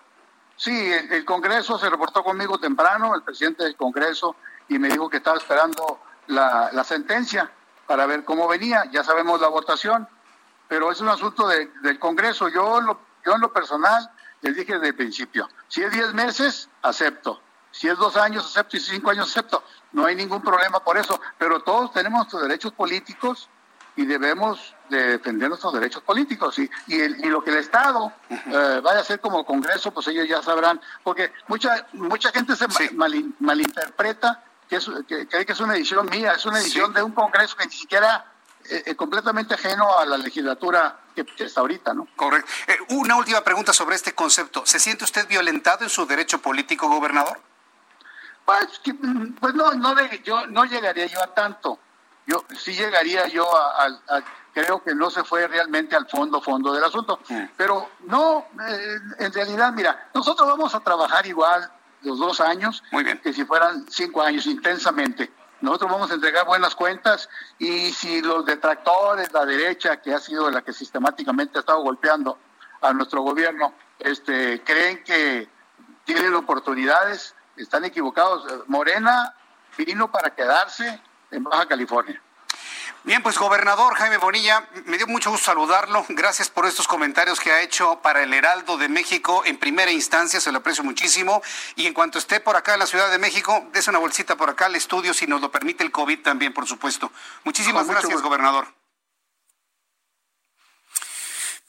Sí, el, Congreso se reportó conmigo temprano, el presidente del Congreso, y me dijo que estaba esperando la, sentencia para ver cómo venía. Ya sabemos la votación, pero es un asunto del Congreso. Yo, lo, yo en lo personal les dije desde el principio, si es 10 meses, acepto. Si es dos años, acepto. Y si cinco años, acepto. No hay ningún problema por eso. Pero todos tenemos nuestros derechos políticos y debemos de defender nuestros derechos políticos. Y, y, lo que el Estado eh, vaya a hacer como Congreso, pues ellos ya sabrán. Porque mucha, mucha gente se malinterpreta que, es, que, que, es una edición mía, es una edición de un Congreso que ni siquiera es eh, completamente ajeno a la legislatura que, está ahorita, ¿no? Correcto. Eh, una última pregunta sobre este concepto. ¿Se siente usted violentado en su derecho político, gobernador? Pues, pues no, no, yo, no llegaría yo a tanto. Yo sí llegaría yo a, creo que no se fue realmente al fondo, fondo del asunto. Pero no, eh, en realidad, mira, nosotros vamos a trabajar igual los dos años que si fueran cinco años intensamente. Nosotros vamos a entregar buenas cuentas y si los detractores, la derecha, que ha sido la que sistemáticamente ha estado golpeando a nuestro gobierno, este, creen que tienen oportunidades, están equivocados. Morena vino para quedarse en Baja California. Bien, pues gobernador Jaime Bonilla, me dio mucho gusto saludarlo. Gracias por estos comentarios que ha hecho para el Heraldo de México en primera instancia, se lo aprecio muchísimo. Y en cuanto esté por acá en la Ciudad de México, des una bolsita por acá al estudio, si nos lo permite el COVID también, por supuesto. Muchísimas gracias, gobernador.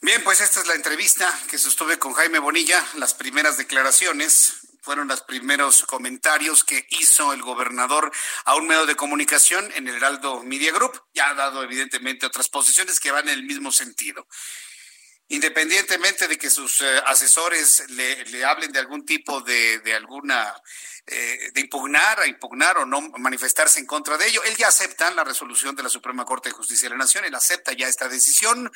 Bien, pues esta es la entrevista que sostuve con Jaime Bonilla, las primeras declaraciones fueron los primeros comentarios que hizo el gobernador a un medio de comunicación en el Heraldo Media Group. Ya ha dado evidentemente otras posiciones que van en el mismo sentido. Independientemente de que sus eh, asesores le, hablen de algún tipo de, de alguna eh, de impugnar, a impugnar o no manifestarse en contra de ello. Él ya acepta la resolución de la Suprema Corte de Justicia de la Nación, él acepta ya esta decisión.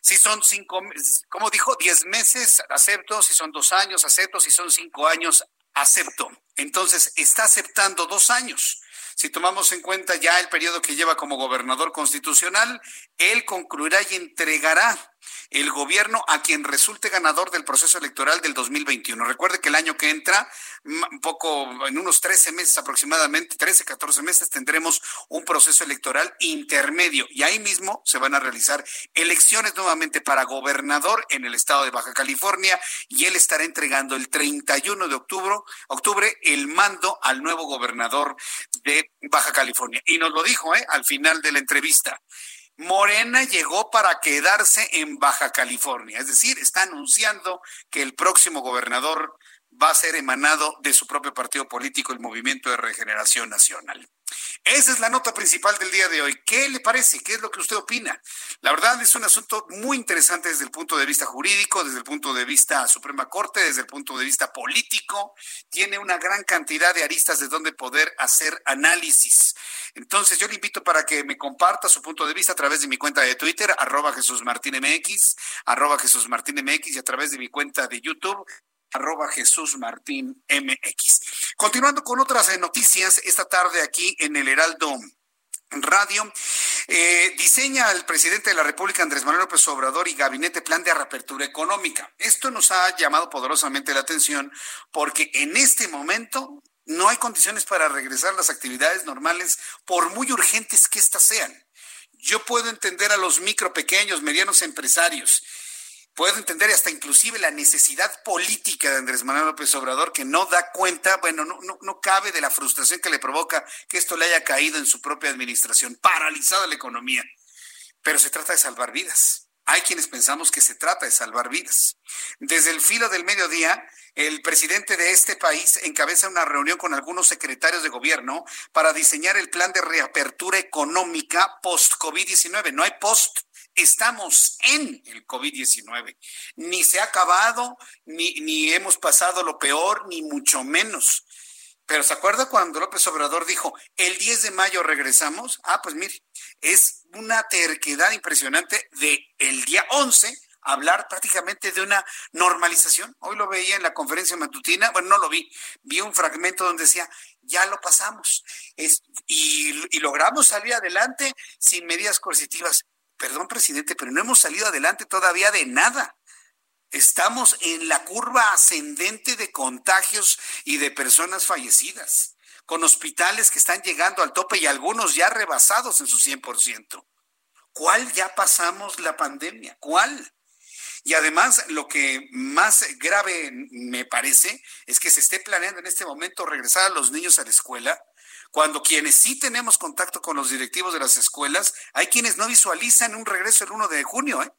Si son cinco, como dijo, diez meses, acepto. Si son dos años, acepto. Si son cinco años, acepto. Entonces, está aceptando dos años. Si tomamos en cuenta ya el periodo que lleva como gobernador constitucional, él concluirá y entregará el gobierno a quien resulte ganador del proceso electoral del 2021. Recuerde que el año que entra, un poco, en unos 13 meses aproximadamente, 13, 14 meses, tendremos un proceso electoral intermedio y ahí mismo se van a realizar elecciones nuevamente para gobernador en el estado de Baja California y él estará entregando el 31 de octubre, octubre el mando al nuevo gobernador de Baja California. Y nos lo dijo ¿eh? al final de la entrevista. Morena llegó para quedarse en Baja California, es decir, está anunciando que el próximo gobernador va a ser emanado de su propio partido político, el Movimiento de Regeneración Nacional. Esa es la nota principal del día de hoy. ¿Qué le parece? ¿Qué es lo que usted opina? La verdad es un asunto muy interesante desde el punto de vista jurídico, desde el punto de vista Suprema Corte, desde el punto de vista político. Tiene una gran cantidad de aristas de donde poder hacer análisis. Entonces yo le invito para que me comparta su punto de vista a través de mi cuenta de Twitter, arroba Jesús Martín MX, arroba Jesús Martín MX y a través de mi cuenta de YouTube, arroba Jesús Martín MX. Continuando con otras eh, noticias, esta tarde aquí en el Heraldo Radio. Eh, diseña el presidente de la República, Andrés Manuel López Obrador, y gabinete plan de reapertura económica. Esto nos ha llamado poderosamente la atención porque en este momento no hay condiciones para regresar las actividades normales, por muy urgentes que éstas sean. Yo puedo entender a los micro, pequeños, medianos empresarios puedo entender hasta inclusive la necesidad política de Andrés Manuel López Obrador que no da cuenta, bueno, no, no, no cabe de la frustración que le provoca que esto le haya caído en su propia administración, paralizada la economía. Pero se trata de salvar vidas. Hay quienes pensamos que se trata de salvar vidas. Desde el filo del mediodía, el presidente de este país encabeza una reunión con algunos secretarios de gobierno para diseñar el plan de reapertura económica post-COVID-19. No hay post, estamos en el COVID-19. Ni se ha acabado, ni, ni hemos pasado lo peor, ni mucho menos. Pero ¿se acuerda cuando López Obrador dijo, el 10 de mayo regresamos? Ah, pues mire, es una terquedad impresionante de el día 11 hablar prácticamente de una normalización. Hoy lo veía en la conferencia matutina, bueno, no lo vi, vi un fragmento donde decía, ya lo pasamos y logramos salir adelante sin medidas coercitivas. Perdón, presidente, pero no hemos salido adelante todavía de nada. Estamos en la curva ascendente de contagios y de personas fallecidas, con hospitales que están llegando al tope y algunos ya rebasados en su 100%. ¿Cuál ya pasamos la pandemia? ¿Cuál? Y además, lo que más grave me parece es que se esté planeando en este momento regresar a los niños a la escuela, cuando quienes sí tenemos contacto con los directivos de las escuelas, hay quienes no visualizan un regreso el 1 de junio, ¿eh?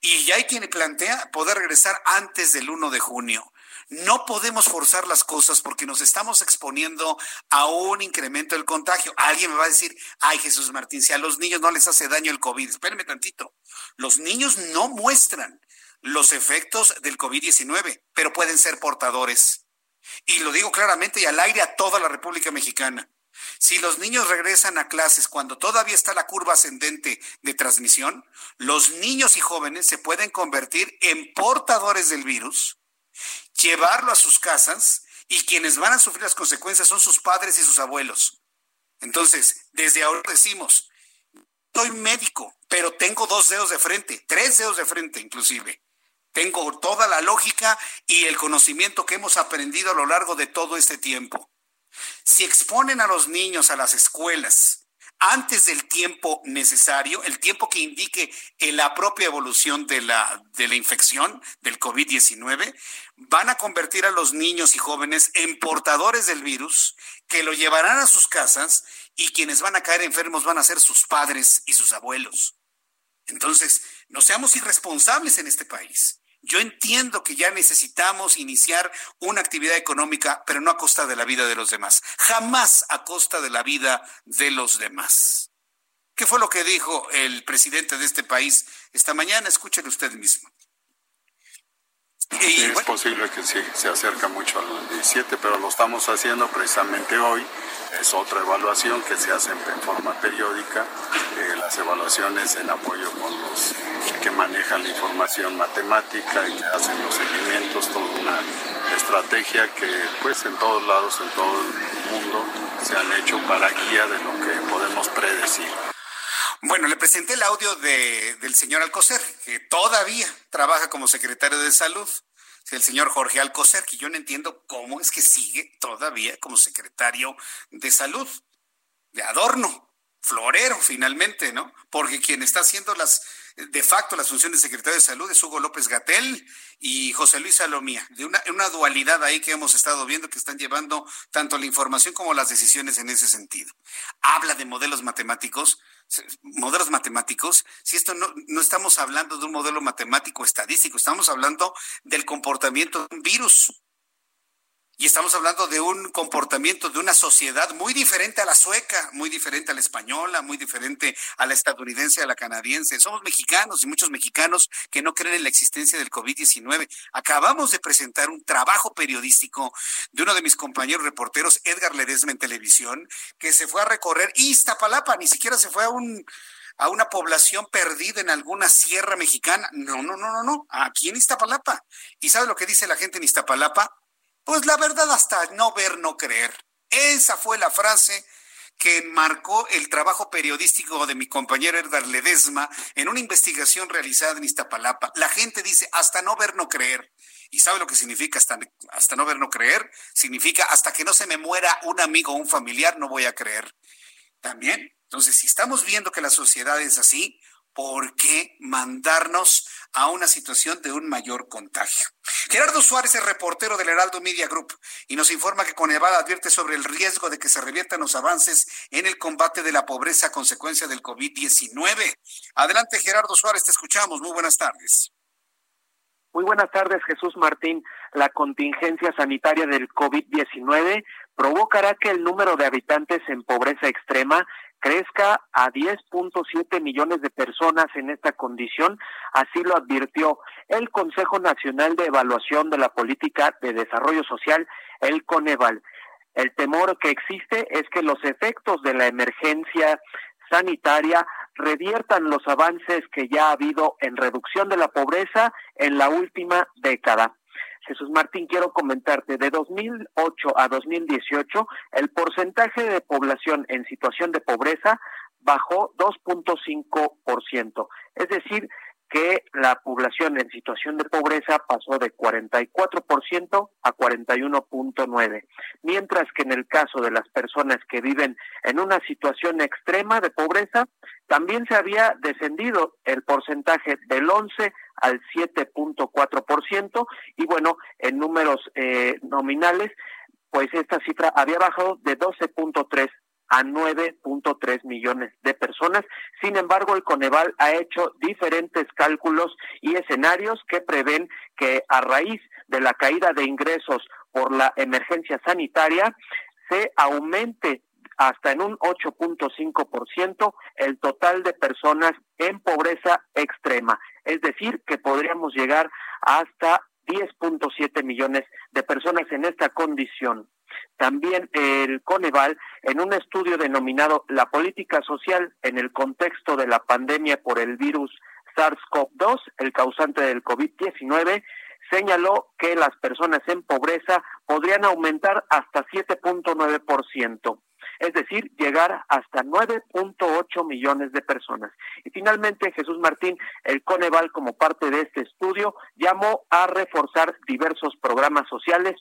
Y ya hay quien plantea poder regresar antes del 1 de junio. No podemos forzar las cosas porque nos estamos exponiendo a un incremento del contagio. Alguien me va a decir, ay Jesús Martín, si a los niños no les hace daño el COVID. Espérenme tantito. Los niños no muestran los efectos del COVID-19, pero pueden ser portadores. Y lo digo claramente y al aire a toda la República Mexicana. Si los niños regresan a clases cuando todavía está la curva ascendente de transmisión, los niños y jóvenes se pueden convertir en portadores del virus, llevarlo a sus casas y quienes van a sufrir las consecuencias son sus padres y sus abuelos. Entonces, desde ahora decimos, soy médico, pero tengo dos dedos de frente, tres dedos de frente inclusive. Tengo toda la lógica y el conocimiento que hemos aprendido a lo largo de todo este tiempo. Si exponen a los niños a las escuelas antes del tiempo necesario, el tiempo que indique la propia evolución de la, de la infección del COVID-19, van a convertir a los niños y jóvenes en portadores del virus que lo llevarán a sus casas y quienes van a caer enfermos van a ser sus padres y sus abuelos. Entonces, no seamos irresponsables en este país. Yo entiendo que ya necesitamos iniciar una actividad económica, pero no a costa de la vida de los demás. Jamás a costa de la vida de los demás. ¿Qué fue lo que dijo el presidente de este país esta mañana? Escúchelo usted mismo. Es posible que sí, se acerca mucho al 17, pero lo estamos haciendo precisamente hoy es otra evaluación que se hace en forma periódica, eh, las evaluaciones en apoyo con los que manejan la información matemática y que hacen los seguimientos, toda una estrategia que pues en todos lados, en todo el mundo, se han hecho para guía de lo que podemos predecir. Bueno, le presenté el audio de, del señor Alcocer, que todavía trabaja como secretario de salud el señor Jorge Alcocer, que yo no entiendo cómo es que sigue todavía como secretario de salud, de adorno, florero finalmente, ¿no? Porque quien está haciendo las de facto las funciones de secretario de salud es Hugo López Gatel y José Luis Salomía, de una, una dualidad ahí que hemos estado viendo que están llevando tanto la información como las decisiones en ese sentido. Habla de modelos matemáticos, modelos matemáticos, si esto no, no estamos hablando de un modelo matemático estadístico, estamos hablando del comportamiento de un virus. Y estamos hablando de un comportamiento de una sociedad muy diferente a la sueca, muy diferente a la española, muy diferente a la estadounidense, a la canadiense. Somos mexicanos y muchos mexicanos que no creen en la existencia del COVID-19. Acabamos de presentar un trabajo periodístico de uno de mis compañeros reporteros, Edgar Ledesma en televisión, que se fue a recorrer Iztapalapa, ni siquiera se fue a un a una población perdida en alguna sierra mexicana. No, no, no, no, no, aquí en Iztapalapa. ¿Y sabe lo que dice la gente en Iztapalapa? Pues la verdad hasta no ver, no creer. Esa fue la frase que marcó el trabajo periodístico de mi compañero Edgar Ledesma en una investigación realizada en Iztapalapa. La gente dice hasta no ver, no creer. ¿Y sabe lo que significa hasta, hasta no ver, no creer? Significa hasta que no se me muera un amigo o un familiar, no voy a creer. También. Entonces, si estamos viendo que la sociedad es así, ¿por qué mandarnos a una situación de un mayor contagio? Gerardo Suárez es reportero del Heraldo Media Group y nos informa que Coneval advierte sobre el riesgo de que se reviertan los avances en el combate de la pobreza a consecuencia del COVID-19. Adelante, Gerardo Suárez, te escuchamos. Muy buenas tardes. Muy buenas tardes, Jesús Martín. La contingencia sanitaria del COVID-19 provocará que el número de habitantes en pobreza extrema crezca a 10.7 millones de personas en esta condición, así lo advirtió el Consejo Nacional de Evaluación de la Política de Desarrollo Social, el Coneval. El temor que existe es que los efectos de la emergencia sanitaria reviertan los avances que ya ha habido en reducción de la pobreza en la última década. Jesús Martín, quiero comentarte, de 2008 a 2018, el porcentaje de población en situación de pobreza bajó 2.5%. Es decir, que la población en situación de pobreza pasó de 44% a 41.9%, mientras que en el caso de las personas que viven en una situación extrema de pobreza, también se había descendido el porcentaje del 11 al 7.4% y bueno, en números eh, nominales, pues esta cifra había bajado de 12.3 a 9.3 millones de personas. Sin embargo, el Coneval ha hecho diferentes cálculos y escenarios que prevén que a raíz de la caída de ingresos por la emergencia sanitaria se aumente hasta en un 8.5% el total de personas en pobreza extrema. Es decir, que podríamos llegar hasta 10.7 millones de personas en esta condición. También el Coneval, en un estudio denominado La política social en el contexto de la pandemia por el virus SARS-CoV-2, el causante del COVID-19, señaló que las personas en pobreza podrían aumentar hasta 7.9%, es decir, llegar hasta 9.8 millones de personas. Y finalmente, Jesús Martín, el Coneval, como parte de este estudio, llamó a reforzar diversos programas sociales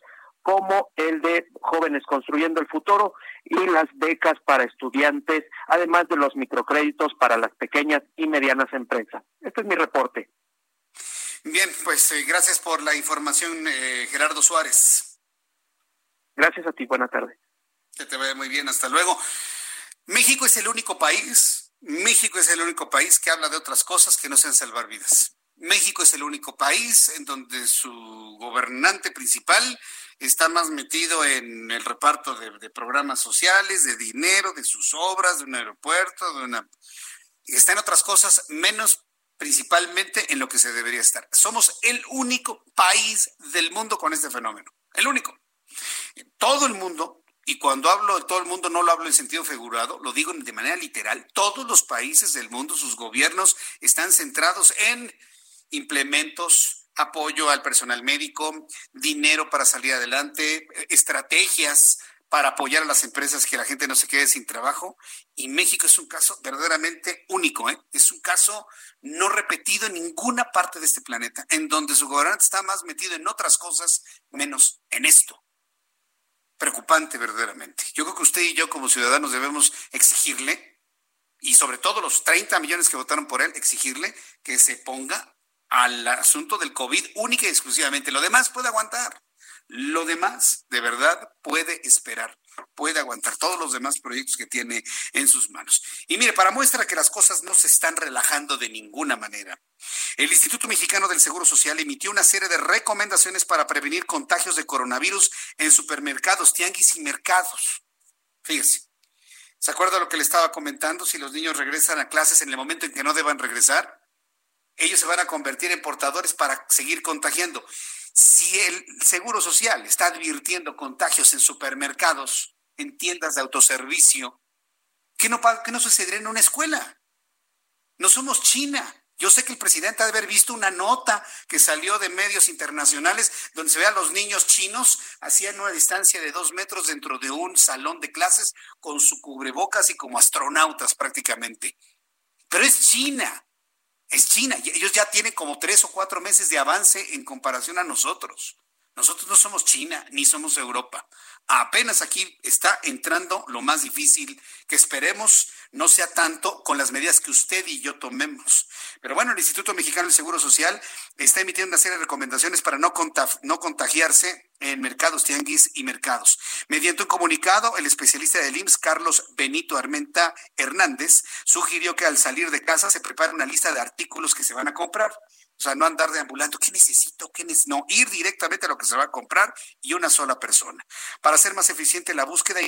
como el de Jóvenes Construyendo el Futuro y las becas para estudiantes, además de los microcréditos para las pequeñas y medianas empresas. Este es mi reporte. Bien, pues eh, gracias por la información, eh, Gerardo Suárez. Gracias a ti, buena tarde. Que te vaya muy bien, hasta luego. México es el único país, México es el único país que habla de otras cosas que no sean salvar vidas. México es el único país en donde su gobernante principal está más metido en el reparto de, programas sociales, de dinero, de sus obras, de un aeropuerto, de una... Está en otras cosas, menos principalmente en lo que se debería estar. Somos el único país del mundo con este fenómeno, el único. Todo el mundo, y cuando hablo de todo el mundo no lo hablo en sentido figurado, lo digo de manera literal, todos los países del mundo, sus gobiernos están centrados en implementos apoyo al personal médico, dinero para salir adelante, estrategias para apoyar a las empresas que la gente no se quede sin trabajo. Y México es un caso verdaderamente único, ¿eh? es un caso no repetido en ninguna parte de este planeta, en donde su gobernante está más metido en otras cosas menos en esto. Preocupante verdaderamente. Yo creo que usted y yo como ciudadanos debemos exigirle, y sobre todo los 30 millones que votaron por él, exigirle que se ponga al asunto del COVID única y exclusivamente. Lo demás puede aguantar. Lo demás, de verdad, puede esperar, puede aguantar todos los demás proyectos que tiene en sus manos. Y mire, para muestra que las cosas no se están relajando de ninguna manera, el Instituto Mexicano del Seguro Social emitió una serie de recomendaciones para prevenir contagios de coronavirus en supermercados, tianguis y mercados. Fíjese. ¿Se acuerda lo que le estaba comentando? Si los niños regresan a clases en el momento en que no deban regresar, ellos se van a convertir en portadores para seguir contagiando. Si el Seguro Social está advirtiendo contagios en supermercados, en tiendas de autoservicio, ¿qué no, qué no sucederá en una escuela? No somos China. Yo sé que el presidente ha de haber visto una nota que salió de medios internacionales donde se ve a los niños chinos haciendo una distancia de dos metros dentro de un salón de clases con su cubrebocas y como astronautas prácticamente. Pero es China es China. Ellos ya tienen como tres o cuatro meses de avance en comparación a nosotros. Nosotros no somos China ni somos Europa. Apenas aquí está entrando lo más difícil, que esperemos no sea tanto con las medidas que usted y yo tomemos. Pero bueno, el Instituto Mexicano del Seguro Social está emitiendo una serie de recomendaciones para no, no contagiarse en mercados, tianguis y mercados. Mediante un comunicado, el especialista del IMSS, Carlos Benito Armenta Hernández, sugirió que al salir de casa se prepare una lista de artículos que se van a comprar sea, no andar deambulando, ¿qué necesito? ¿Qué necesito? No, ir directamente a lo que se va a comprar y una sola persona. Para hacer más eficiente la búsqueda,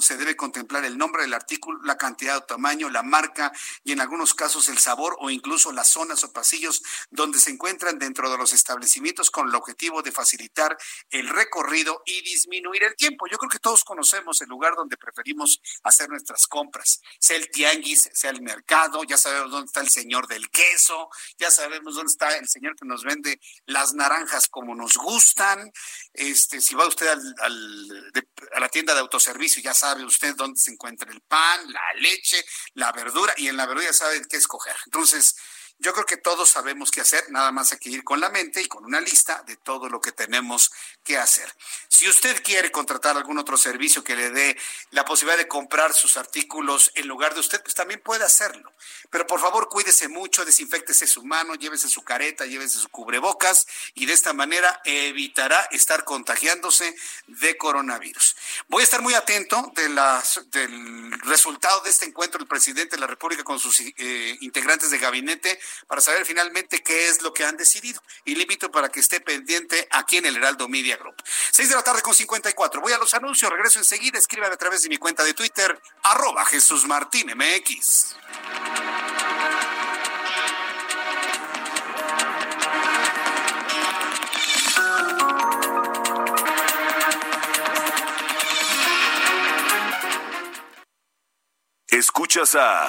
se debe contemplar el nombre del artículo, la cantidad o tamaño, la marca y en algunos casos el sabor o incluso las zonas o pasillos donde se encuentran dentro de los establecimientos con el objetivo de facilitar el recorrido y disminuir el tiempo. Yo creo que todos conocemos el lugar donde preferimos hacer nuestras compras, sea el tianguis, sea el mercado, ya sabemos dónde está el señor del queso, ya sabemos dónde está el señor que nos vende las naranjas como nos gustan. Este, si va usted a la tienda de autoservicio, ya sabe usted dónde se encuentra el pan, la leche, la verdura, y en la verdura ya sabe qué escoger. Entonces, yo creo que todos sabemos qué hacer, nada más hay que ir con la mente y con una lista de todo lo que tenemos que hacer. Si usted quiere contratar algún otro servicio que le dé la posibilidad de comprar sus artículos en lugar de usted, pues también puede hacerlo. Pero por favor, cuídese mucho, desinfectese su mano, llévese su careta, llévese su cubrebocas y de esta manera evitará estar contagiándose de coronavirus. Voy a estar muy atento de del resultado de este encuentro del presidente de la República con sus eh, integrantes de gabinete para saber finalmente qué es lo que han decidido. Y le invito para que esté pendiente aquí en el Heraldo Media Group. Seis de la tarde con 54. Voy a los anuncios, regreso enseguida. Escríbame a través de mi cuenta de Twitter, arroba Jesús Martín MX. Escuchas a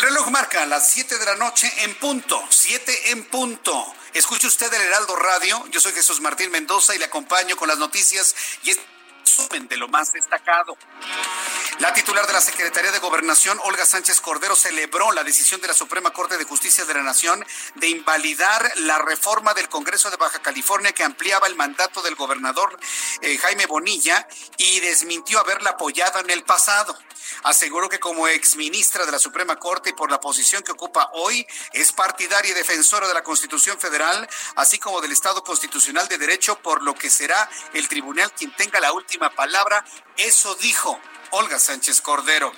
El reloj marca las 7 de la noche en punto, 7 en punto. Escuche usted el Heraldo Radio. Yo soy Jesús Martín Mendoza y le acompaño con las noticias y es de lo más destacado. La titular de la Secretaría de Gobernación, Olga Sánchez Cordero, celebró la decisión de la Suprema Corte de Justicia de la Nación de invalidar la reforma del Congreso de Baja California que ampliaba el mandato del gobernador eh, Jaime Bonilla y desmintió haberla apoyado en el pasado. Aseguró que como exministra de la Suprema Corte y por la posición que ocupa hoy, es partidaria y defensora de la Constitución Federal, así como del Estado Constitucional de Derecho, por lo que será el tribunal quien tenga la última palabra. Eso dijo Olga Sánchez Cordero.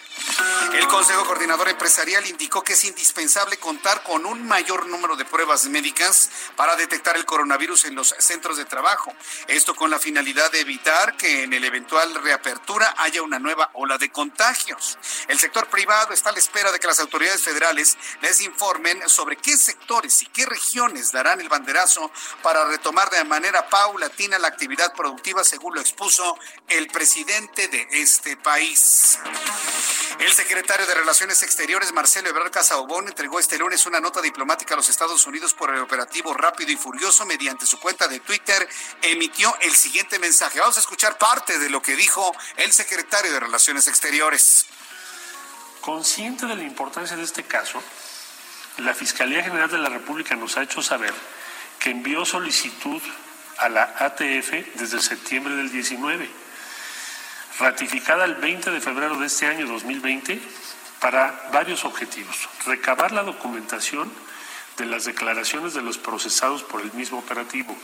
El Consejo Coordinador Empresarial indicó que es indispensable contar con un mayor número de pruebas médicas para detectar el coronavirus en los centros de trabajo. Esto con la finalidad de evitar que en el eventual reapertura haya una nueva ola de contagios. El sector privado está a la espera de que las autoridades federales les informen sobre qué sectores y qué regiones darán el banderazo para retomar de manera paulatina la actividad productiva, según lo expuso el presidente de este país. El secretario de Relaciones Exteriores, Marcelo Ebrard Casaubón, entregó este lunes una nota diplomática a los Estados Unidos por el operativo rápido y furioso. Mediante su cuenta de Twitter, emitió el siguiente mensaje. Vamos a escuchar parte de lo que dijo el secretario de Relaciones Exteriores. Consciente de la importancia de este caso, la Fiscalía General de la República nos ha hecho saber que envió solicitud a la ATF desde septiembre del 19 ratificada el 20 de febrero de este año 2020 para varios objetivos. Recabar la documentación de las declaraciones de los procesados por el mismo operativo,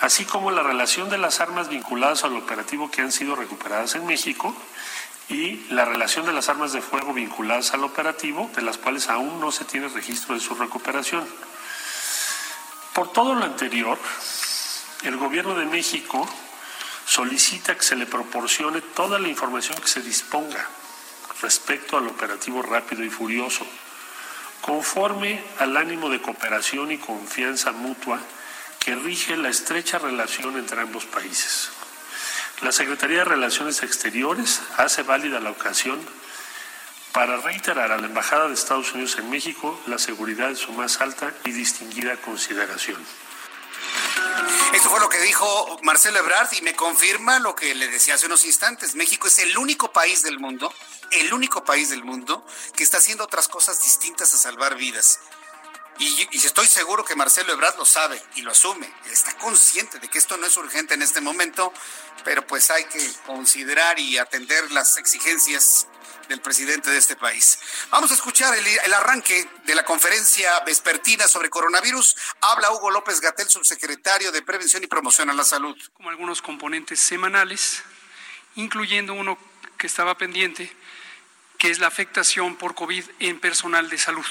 así como la relación de las armas vinculadas al operativo que han sido recuperadas en México y la relación de las armas de fuego vinculadas al operativo, de las cuales aún no se tiene registro de su recuperación. Por todo lo anterior, el Gobierno de México solicita que se le proporcione toda la información que se disponga respecto al operativo rápido y furioso, conforme al ánimo de cooperación y confianza mutua que rige la estrecha relación entre ambos países. La Secretaría de Relaciones Exteriores hace válida la ocasión para reiterar a la Embajada de Estados Unidos en México la seguridad de su más alta y distinguida consideración. Esto fue lo que dijo Marcelo Ebrard y me confirma lo que le decía hace unos instantes. México es el único país del mundo el único país del mundo que está haciendo otras cosas distintas a salvar vidas. Y, y, estoy seguro que Marcelo Ebrard lo sabe y lo asume. Está consciente de que esto no es urgente en este momento, pero pues hay que considerar y atender las exigencias del presidente de este país. Vamos a escuchar el, el arranque de la conferencia vespertina sobre coronavirus. Habla Hugo López Gatel, subsecretario de Prevención y Promoción a la Salud. Como algunos componentes semanales, incluyendo uno que estaba pendiente, que es la afectación por COVID en personal de salud.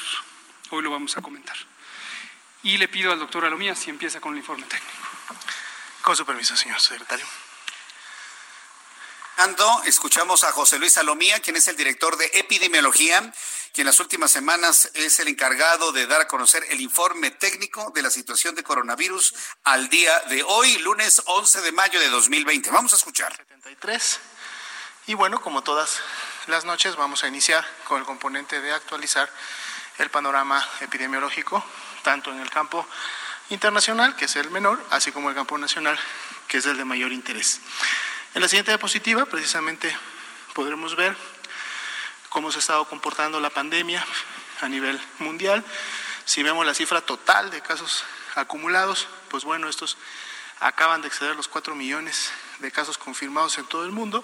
Hoy lo vamos a comentar. Y le pido al doctor Alomía si empieza con el informe técnico. Con su permiso, señor secretario. Escuchamos a José Luis Salomía, quien es el director de epidemiología, quien en las últimas semanas es el encargado de dar a conocer el informe técnico de la situación de coronavirus al día de hoy, lunes 11 de mayo de 2020. Vamos a escuchar. 73. Y bueno, como todas las noches, vamos a iniciar con el componente de actualizar el panorama epidemiológico, tanto en el campo internacional, que es el menor, así como el campo nacional, que es el de mayor interés. En la siguiente diapositiva, precisamente, podremos ver cómo se ha estado comportando la pandemia a nivel mundial. Si vemos la cifra total de casos acumulados, pues bueno, estos acaban de exceder los 4 millones de casos confirmados en todo el mundo.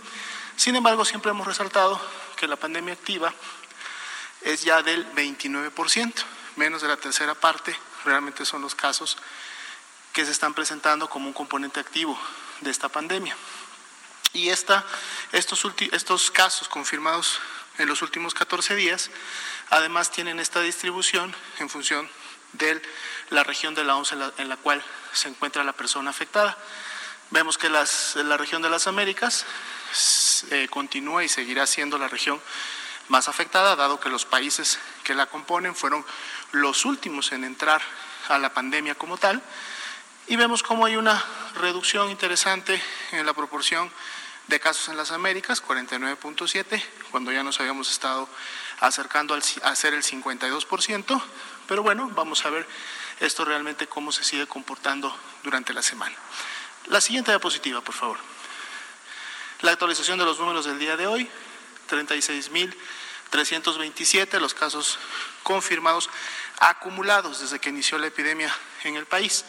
Sin embargo, siempre hemos resaltado que la pandemia activa es ya del 29%, menos de la tercera parte realmente son los casos que se están presentando como un componente activo de esta pandemia. Y estos, casos confirmados en los últimos 14 días, además tienen esta distribución en función de la región de la ONCE en la, cual se encuentra la persona afectada. Vemos que la región de las Américas eh, continúa y seguirá siendo la región más afectada, dado que los países que la componen fueron los últimos en entrar a la pandemia como tal. Y vemos cómo hay una reducción interesante en la proporción de casos en las Américas, 49.7, cuando ya nos habíamos estado acercando al, a ser el 52%, pero bueno, vamos a ver esto realmente cómo se sigue comportando durante la semana. La siguiente diapositiva, por favor. La actualización de los números del día de hoy, 36.327 los casos confirmados acumulados desde que inició la epidemia en el país.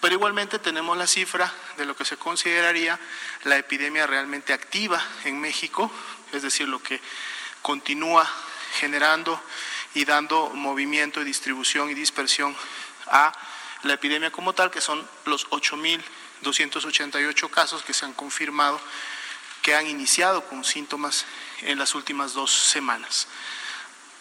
Pero igualmente tenemos la cifra de lo que se consideraría la epidemia realmente activa en México, es decir, lo que continúa generando y dando movimiento y distribución y dispersión a la epidemia como tal, que son los 8.288 casos que se han confirmado que han iniciado con síntomas en las últimas dos semanas.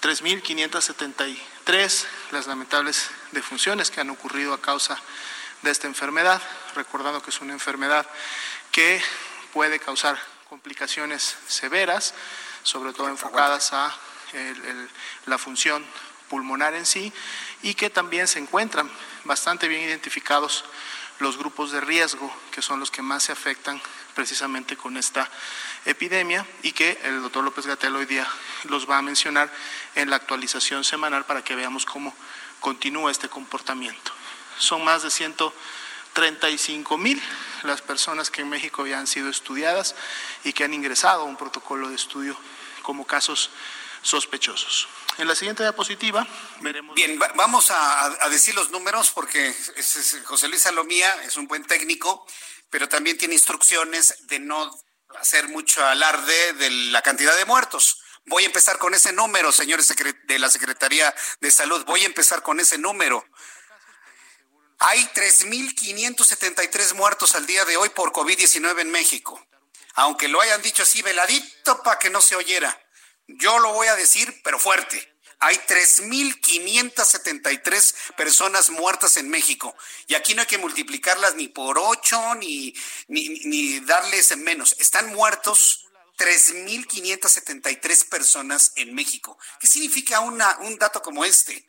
3.573 las lamentables defunciones que han ocurrido a causa de esta enfermedad, recordando que es una enfermedad que puede causar complicaciones severas, sobre todo enfocadas a la función pulmonar en sí, y que también se encuentran bastante bien identificados los grupos de riesgo, que son los que más se afectan precisamente con esta epidemia y que el doctor López Gatel hoy día los va a mencionar en la actualización semanal para que veamos cómo continúa este comportamiento. Son más de 135 mil las personas que en México ya han sido estudiadas y que han ingresado a un protocolo de estudio como casos sospechosos. En la siguiente diapositiva veremos. Bien, vamos a, decir los números porque José Luis Salomía es un buen técnico, pero también tiene instrucciones de no hacer mucho alarde de la cantidad de muertos. Voy a empezar con ese número, señores de la Secretaría de Salud. Voy a empezar con ese número. Hay 3.573 muertos al día de hoy por COVID-19 en México. Aunque lo hayan dicho así veladito para que no se oyera. Yo lo voy a decir, pero fuerte. Hay 3.573 personas muertas en México. Y aquí no hay que multiplicarlas ni por ocho, ni, ni, ni darles en menos. Están muertos 3.573 personas en México. ¿Qué significa una, un dato como este?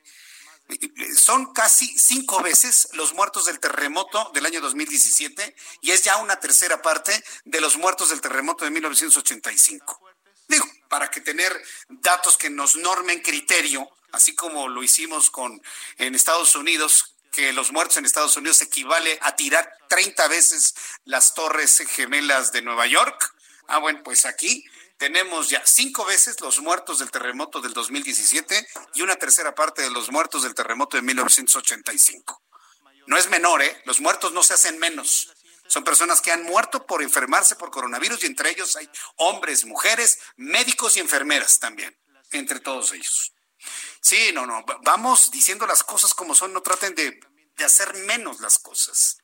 Son casi cinco veces los muertos del terremoto del año 2017 y es ya una tercera parte de los muertos del terremoto de 1985. Digo, para que tener datos que nos normen criterio, así como lo hicimos con en Estados Unidos, que los muertos en Estados Unidos equivale a tirar 30 veces las torres gemelas de Nueva York. Ah, bueno, pues aquí tenemos ya cinco veces los muertos del terremoto del 2017 y una tercera parte de los muertos del terremoto de 1985. No es menor, ¿eh? Los muertos no se hacen menos. Son personas que han muerto por enfermarse por coronavirus y entre ellos hay hombres, mujeres, médicos y enfermeras también, entre todos ellos. Sí, no, no, vamos diciendo las cosas como son, no traten de, de hacer menos las cosas.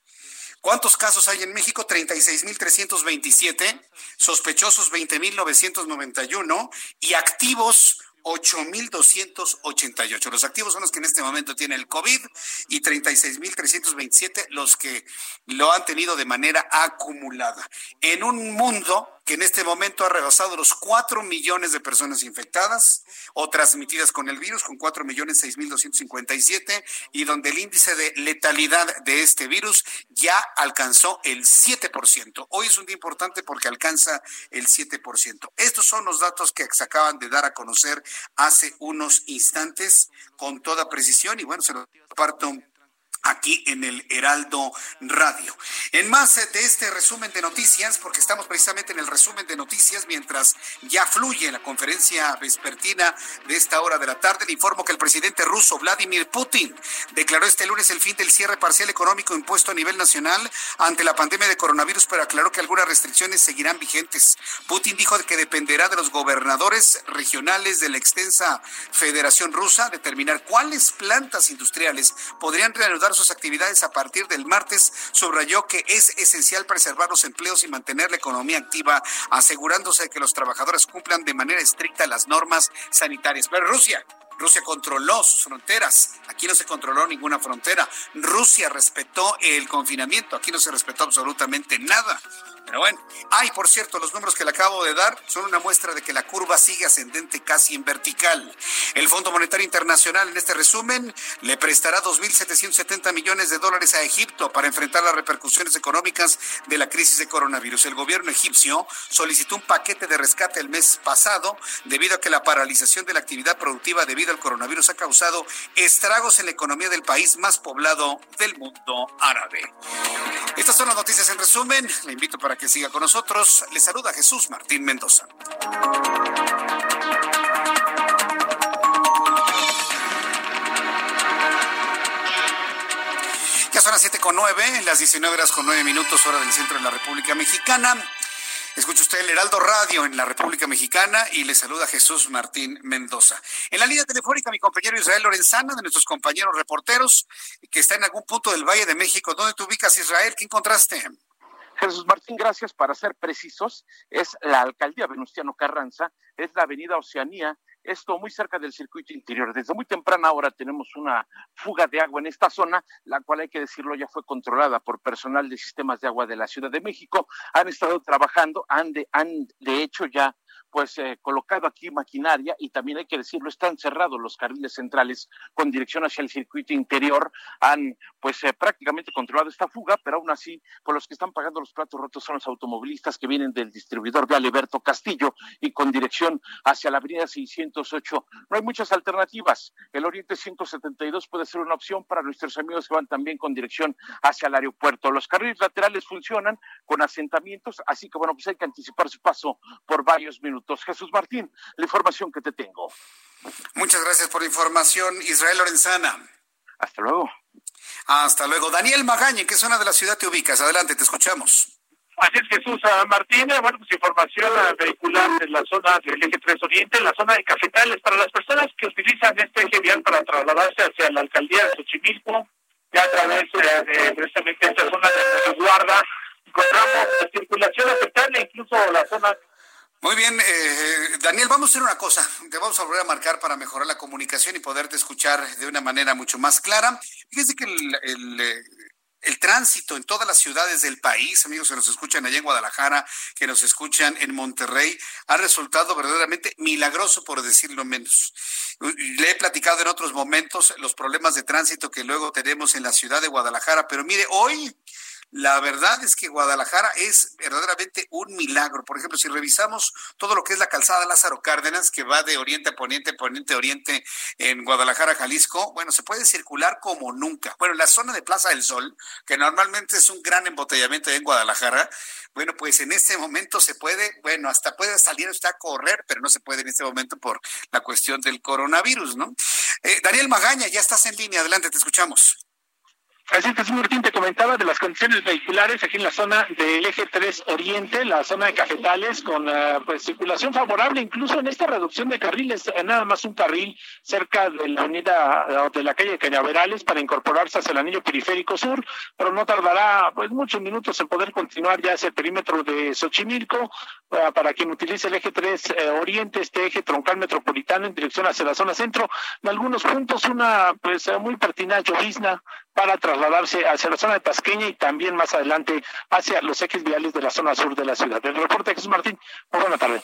¿Cuántos casos hay en México? 36.327, sospechosos 20.991 y activos 8.288. Los activos son los que en este momento tienen el COVID y 36.327 los que lo han tenido de manera acumulada. En un mundo que en este momento ha rebasado los 4 millones de personas infectadas o transmitidas con el virus, con 4 millones 6 mil 257, y donde el índice de letalidad de este virus ya alcanzó el 7%. Hoy es un día importante porque alcanza el 7%. Estos son los datos que se acaban de dar a conocer hace unos instantes con toda precisión y bueno, se lo parto aquí en el Heraldo Radio. En más de este resumen de noticias, porque estamos precisamente en el resumen de noticias mientras ya fluye la conferencia vespertina de esta hora de la tarde, le informo que el presidente ruso Vladimir Putin declaró este lunes el fin del cierre parcial económico impuesto a nivel nacional ante la pandemia de coronavirus, pero aclaró que algunas restricciones seguirán vigentes. Putin dijo que dependerá de los gobernadores regionales de la extensa Federación Rusa determinar cuáles plantas industriales podrían reanudar sus actividades a partir del martes, subrayó que es esencial preservar los empleos y mantener la economía activa, asegurándose de que los trabajadores cumplan de manera estricta las normas sanitarias. Pero Rusia, Rusia controló sus fronteras. Aquí no se controló ninguna frontera. Rusia respetó el confinamiento. Aquí no se respetó absolutamente nada. Pero bueno, ay, por cierto, los números que le acabo de dar son una muestra de que la curva sigue ascendente casi en vertical. El Fondo Monetario Internacional en este resumen le prestará 2.770 millones de dólares a Egipto para enfrentar las repercusiones económicas de la crisis de coronavirus. El gobierno egipcio solicitó un paquete de rescate el mes pasado debido a que la paralización de la actividad productiva debido al coronavirus ha causado estragos en la economía del país más poblado del mundo árabe. Estas son las noticias en resumen. Le invito para que siga con nosotros. Le saluda Jesús Martín Mendoza. Ya son las siete con nueve, las 19 horas con nueve minutos, hora del centro de la República Mexicana. Escucha usted el Heraldo Radio en la República Mexicana y le saluda Jesús Martín Mendoza. En la línea telefónica, mi compañero Israel Lorenzana, de nuestros compañeros reporteros, que está en algún punto del Valle de México. ¿Dónde te ubicas, Israel? ¿Qué encontraste? Jesús Martín, gracias. Para ser precisos, es la alcaldía Venustiano Carranza, es la avenida Oceanía, esto muy cerca del circuito interior. Desde muy temprana hora tenemos una fuga de agua en esta zona, la cual hay que decirlo ya fue controlada por personal de sistemas de agua de la Ciudad de México. Han estado trabajando, han de, han de hecho ya pues eh, colocado aquí maquinaria y también hay que decirlo, están cerrados los carriles centrales con dirección hacia el circuito interior, han pues eh, prácticamente controlado esta fuga, pero aún así, por los que están pagando los platos rotos son los automovilistas que vienen del distribuidor de Alberto Castillo y con dirección hacia la avenida 608. No hay muchas alternativas. El Oriente 172 puede ser una opción para nuestros amigos que van también con dirección hacia el aeropuerto. Los carriles laterales funcionan con asentamientos, así que bueno, pues hay que anticipar su paso por varios minutos. Jesús Martín, la información que te tengo. Muchas gracias por la información, Israel Lorenzana. Hasta luego. Hasta luego. Daniel Magañe, ¿qué zona de la ciudad te ubicas? Adelante, te escuchamos. Así es, Jesús ah, Martín. Bueno, pues información ah, vehicular en la zona del eje 3 Oriente, en la zona de Cafetales, para las personas que utilizan este eje vial para trasladarse hacia la alcaldía de Xochimilco, ya a través eh, de precisamente esta zona de guarda, encontramos la circulación aceptable, incluso la zona muy bien, eh, Daniel, vamos a hacer una cosa. Te vamos a volver a marcar para mejorar la comunicación y poderte escuchar de una manera mucho más clara. Fíjense que el, eh, el, tránsito en todas las ciudades del país, amigos que nos escuchan allá en Guadalajara, que nos escuchan en Monterrey, ha resultado verdaderamente milagroso, por decirlo menos. Le he platicado en otros momentos los problemas de tránsito que luego tenemos en la ciudad de Guadalajara, pero mire, hoy La verdad es que Guadalajara es verdaderamente un milagro. Por ejemplo, si revisamos todo lo que es la calzada Lázaro Cárdenas, que va de oriente a poniente, poniente a oriente en Guadalajara, Jalisco, bueno, se puede circular como nunca. Bueno, la zona de Plaza del Sol, que normalmente es un gran embotellamiento en Guadalajara, bueno, pues en este momento se puede, bueno, hasta puede salir hasta a correr, pero no se puede en este momento por la cuestión del coronavirus, ¿no? Eh, Daniel Magaña, ya estás en línea, adelante, te escuchamos. Así Jesús Martín te comentaba de las condiciones vehiculares aquí en la zona del eje 3 Oriente, la zona de Cafetales, con uh, pues circulación favorable, incluso en esta reducción de carriles, eh, nada más un carril cerca de la avenida de la calle Cañaverales para incorporarse hacia el anillo periférico sur, pero no tardará pues muchos minutos en poder continuar ya hacia el perímetro de Xochimilco, para quien utilice el eje 3 eh, Oriente, este eje troncal metropolitano en dirección hacia la zona centro, en algunos puntos una pues muy pertinaz llovizna para trasladarse hacia la zona de Pasqueña y también más adelante hacia los ejes viales de la zona sur de la ciudad. El reporte de Jesús Martín, muy buena tarde.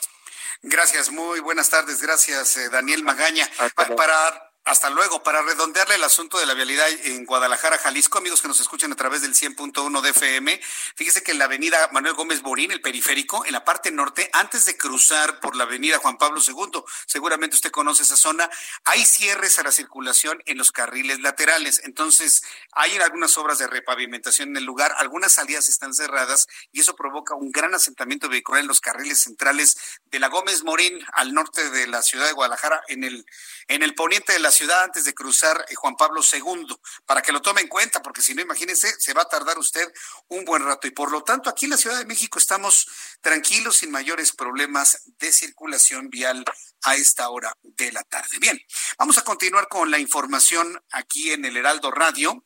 Gracias, muy buenas tardes. Gracias, eh, Daniel Magaña. para hasta luego. Para redondearle el asunto de la vialidad en Guadalajara, Jalisco, amigos que nos escuchan a través del 100.1 de FM, fíjese que en la avenida Manuel Gómez Borín, el periférico, en la parte norte, antes de cruzar por la avenida Juan Pablo II, seguramente usted conoce esa zona, hay cierres a la circulación en los carriles laterales. Entonces, hay algunas obras de repavimentación en el lugar, algunas salidas están cerradas y eso provoca un gran asentamiento vehicular en los carriles centrales de la Gómez Morín al norte de la ciudad de Guadalajara, en el, en el poniente de la ciudad antes de cruzar eh, Juan Pablo II, para que lo tome en cuenta, porque si no, imagínense, se va a tardar usted un buen rato. Y por lo tanto, aquí en la Ciudad de México estamos tranquilos, sin mayores problemas de circulación vial a esta hora de la tarde. Bien, vamos a continuar con la información aquí en el Heraldo Radio.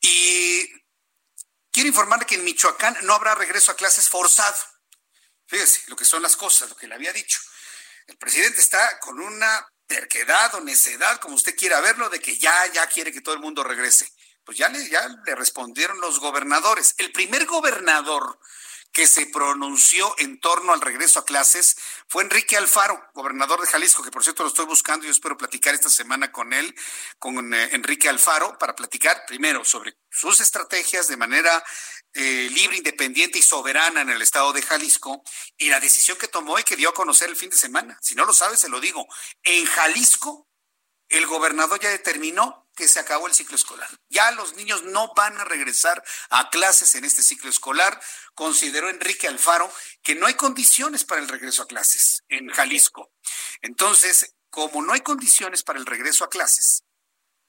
Y quiero informarle que en Michoacán no habrá regreso a clases forzado. Fíjese lo que son las cosas, lo que le había dicho. El presidente está con una terquedad o necedad, como usted quiera verlo, de que ya, ya quiere que todo el mundo regrese. Pues ya le, ya le respondieron los gobernadores. El primer gobernador que se pronunció en torno al regreso a clases fue Enrique Alfaro, gobernador de Jalisco, que por cierto lo estoy buscando y espero platicar esta semana con él, con eh, Enrique Alfaro, para platicar primero sobre sus estrategias de manera eh, libre, independiente y soberana en el estado de Jalisco y la decisión que tomó y que dio a conocer el fin de semana. Si no lo sabe, se lo digo. En Jalisco, el gobernador ya determinó que se acabó el ciclo escolar. Ya los niños no van a regresar a clases en este ciclo escolar. Consideró Enrique Alfaro que no hay condiciones para el regreso a clases en Jalisco. Entonces, como no hay condiciones para el regreso a clases,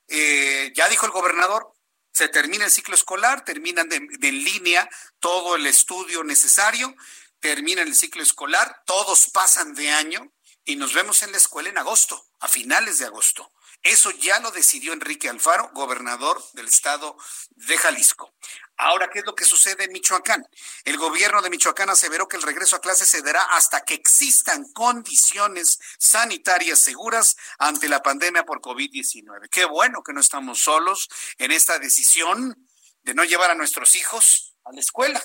eh, ya dijo el gobernador, se termina el ciclo escolar, terminan de, en línea todo el estudio necesario, termina el ciclo escolar, todos pasan de año y nos vemos en la escuela en agosto, a finales de agosto. Eso ya lo decidió Enrique Alfaro, gobernador del estado de Jalisco. Ahora, ¿qué es lo que sucede en Michoacán? El gobierno de Michoacán aseveró que el regreso a clases se dará hasta que existan condiciones sanitarias seguras ante la pandemia por COVID-19. Qué bueno que no estamos solos en esta decisión de no llevar a nuestros hijos a la escuela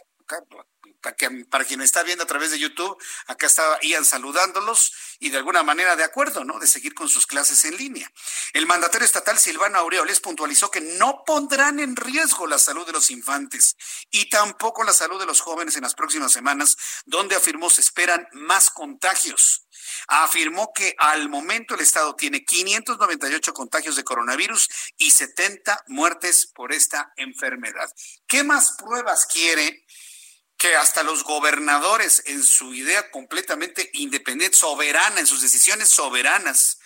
para, que, para quien está viendo a través de YouTube, acá estaba Ian saludándolos y de alguna manera de acuerdo, ¿no? De seguir con sus clases en línea. El mandatario estatal Silvano Aureoles puntualizó que no pondrán en riesgo la salud de los infantes y tampoco la salud de los jóvenes en las próximas semanas, donde afirmó se esperan más contagios. Afirmó que al momento el Estado tiene 598 contagios de coronavirus y 70 muertes por esta enfermedad. ¿Qué más pruebas quiere? Que hasta los gobernadores en su idea completamente independiente, soberana, en sus decisiones soberanas,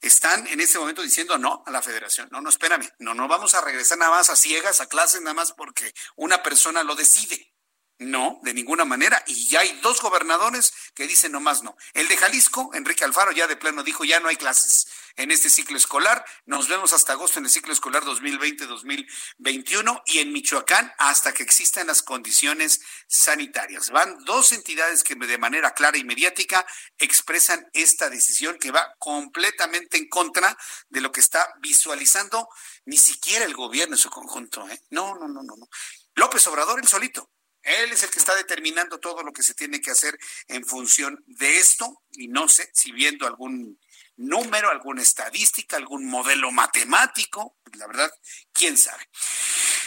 están en este momento diciendo no a la federación. No, no, espérame, no, no vamos a regresar nada más a ciegas, a clases, nada más porque una persona lo decide. No, de ninguna manera. Y ya hay dos gobernadores que dicen nomás no. El de Jalisco, Enrique Alfaro, ya de plano dijo ya no hay clases en este ciclo escolar. Nos vemos hasta agosto en el ciclo escolar 2020-2021 y en Michoacán hasta que existan las condiciones sanitarias. Van dos entidades que de manera clara y mediática expresan esta decisión que va completamente en contra de lo que está visualizando ni siquiera el gobierno en su conjunto. ¿eh? No, no, no, no, no. López Obrador, el solito. Él es el que está determinando todo lo que se tiene que hacer en función de esto y no sé si viendo algún número, alguna estadística, algún modelo matemático, la verdad, quién sabe.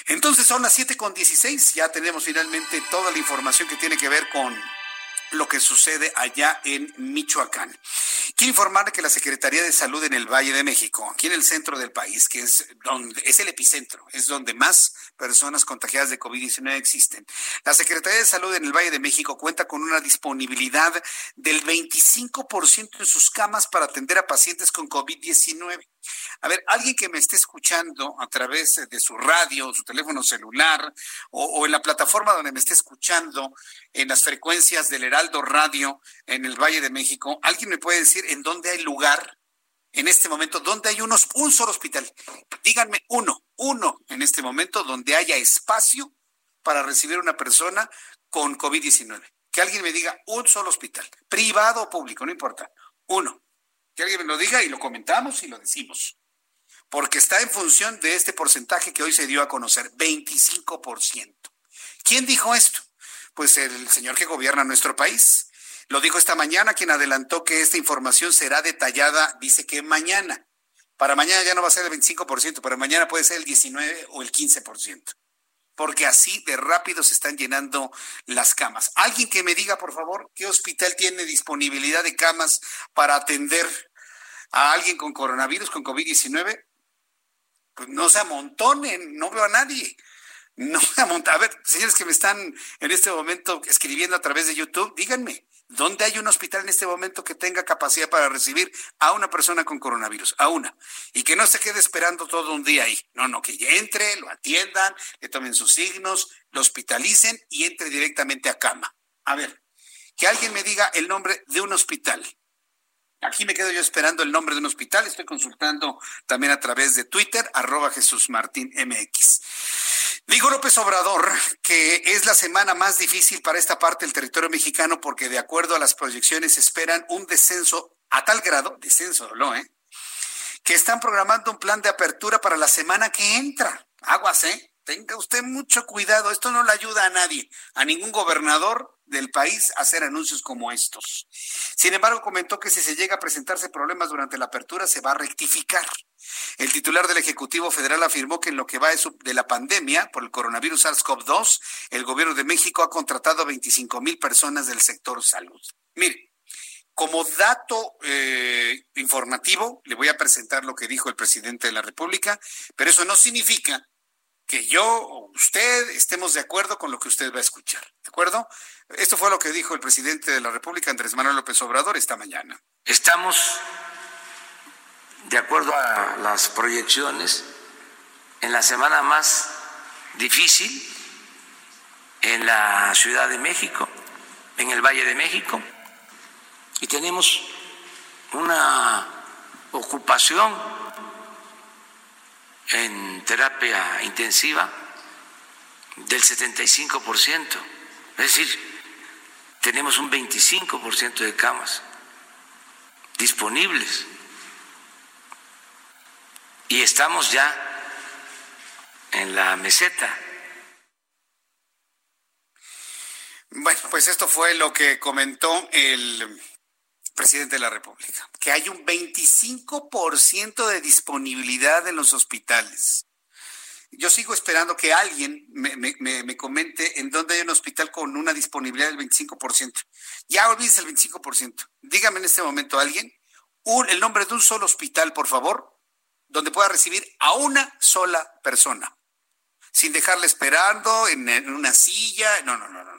Entonces son las siete con dieciséis. ya tenemos finalmente toda la información que tiene que ver con lo que sucede allá en Michoacán. Quiero informar que la Secretaría de Salud en el Valle de México, aquí en el centro del país, que es donde es el epicentro, es donde más personas contagiadas de COVID-19 existen. La Secretaría de Salud en el Valle de México cuenta con una disponibilidad del 25% en sus camas para atender a pacientes con COVID-19. A ver, alguien que me esté escuchando a través de su radio, su teléfono celular o, en la plataforma donde me esté escuchando en las frecuencias del Heraldo Radio en el Valle de México, ¿alguien me puede decir en dónde hay lugar en este momento donde hay unos, un solo hospital? Díganme uno, uno en este momento donde haya espacio para recibir una persona con COVID-19. Que alguien me diga un solo hospital, privado o público, no importa, uno. Que alguien me lo diga y lo comentamos y lo decimos. Porque está en función de este porcentaje que hoy se dio a conocer, 25%. ¿Quién dijo esto? Pues el señor que gobierna nuestro país. Lo dijo esta mañana, quien adelantó que esta información será detallada, dice que mañana. Para mañana ya no va a ser el 25%, para mañana puede ser el 19 o el 15% porque así de rápido se están llenando las camas. Alguien que me diga, por favor, qué hospital tiene disponibilidad de camas para atender a alguien con coronavirus, con COVID-19. Pues no se amontonen, no veo a nadie. No se amontonen. A ver, señores que me están en este momento escribiendo a través de YouTube, díganme, ¿Dónde hay un hospital en este momento que tenga capacidad para recibir a una persona con coronavirus? A una. Y que no se quede esperando todo un día ahí. No, no, que entre, lo atiendan, le tomen sus signos, lo hospitalicen y entre directamente a cama. A ver, que alguien me diga el nombre de un hospital. Aquí me quedo yo esperando el nombre de un hospital. Estoy consultando también a través de Twitter, arroba Jesús Martín MX. Dijo López Obrador que es la semana más difícil para esta parte del territorio mexicano porque de acuerdo a las proyecciones esperan un descenso a tal grado, descenso, ¿no? ¿eh? Que están programando un plan de apertura para la semana que entra. Aguas, ¿eh? Tenga usted mucho cuidado, esto no le ayuda a nadie, a ningún gobernador del país hacer anuncios como estos. Sin embargo, comentó que si se llega a presentarse problemas durante la apertura, se va a rectificar. El titular del Ejecutivo Federal afirmó que en lo que va de la pandemia por el coronavirus SARS-CoV-2, el gobierno de México ha contratado a 25 mil personas del sector salud. Mire, como dato eh, informativo, le voy a presentar lo que dijo el presidente de la República, pero eso no significa que yo o usted estemos de acuerdo con lo que usted va a escuchar. ¿De acuerdo? Esto fue lo que dijo el presidente de la República, Andrés Manuel López Obrador, esta mañana. Estamos de acuerdo a las proyecciones, en la semana más difícil en la Ciudad de México, en el Valle de México, y tenemos una ocupación en terapia intensiva del 75%, es decir, tenemos un 25% de camas disponibles y estamos ya en la meseta. Bueno, pues esto fue lo que comentó el presidente de la República, que hay un 25% de disponibilidad en los hospitales. Yo sigo esperando que alguien me, comente en dónde hay un hospital con una disponibilidad del 25%. Ya olvídese el 25%. Dígame en este momento alguien el nombre de un solo hospital, por favor, donde pueda recibir a una sola persona, sin dejarle esperando en, una silla. No, no, no, no.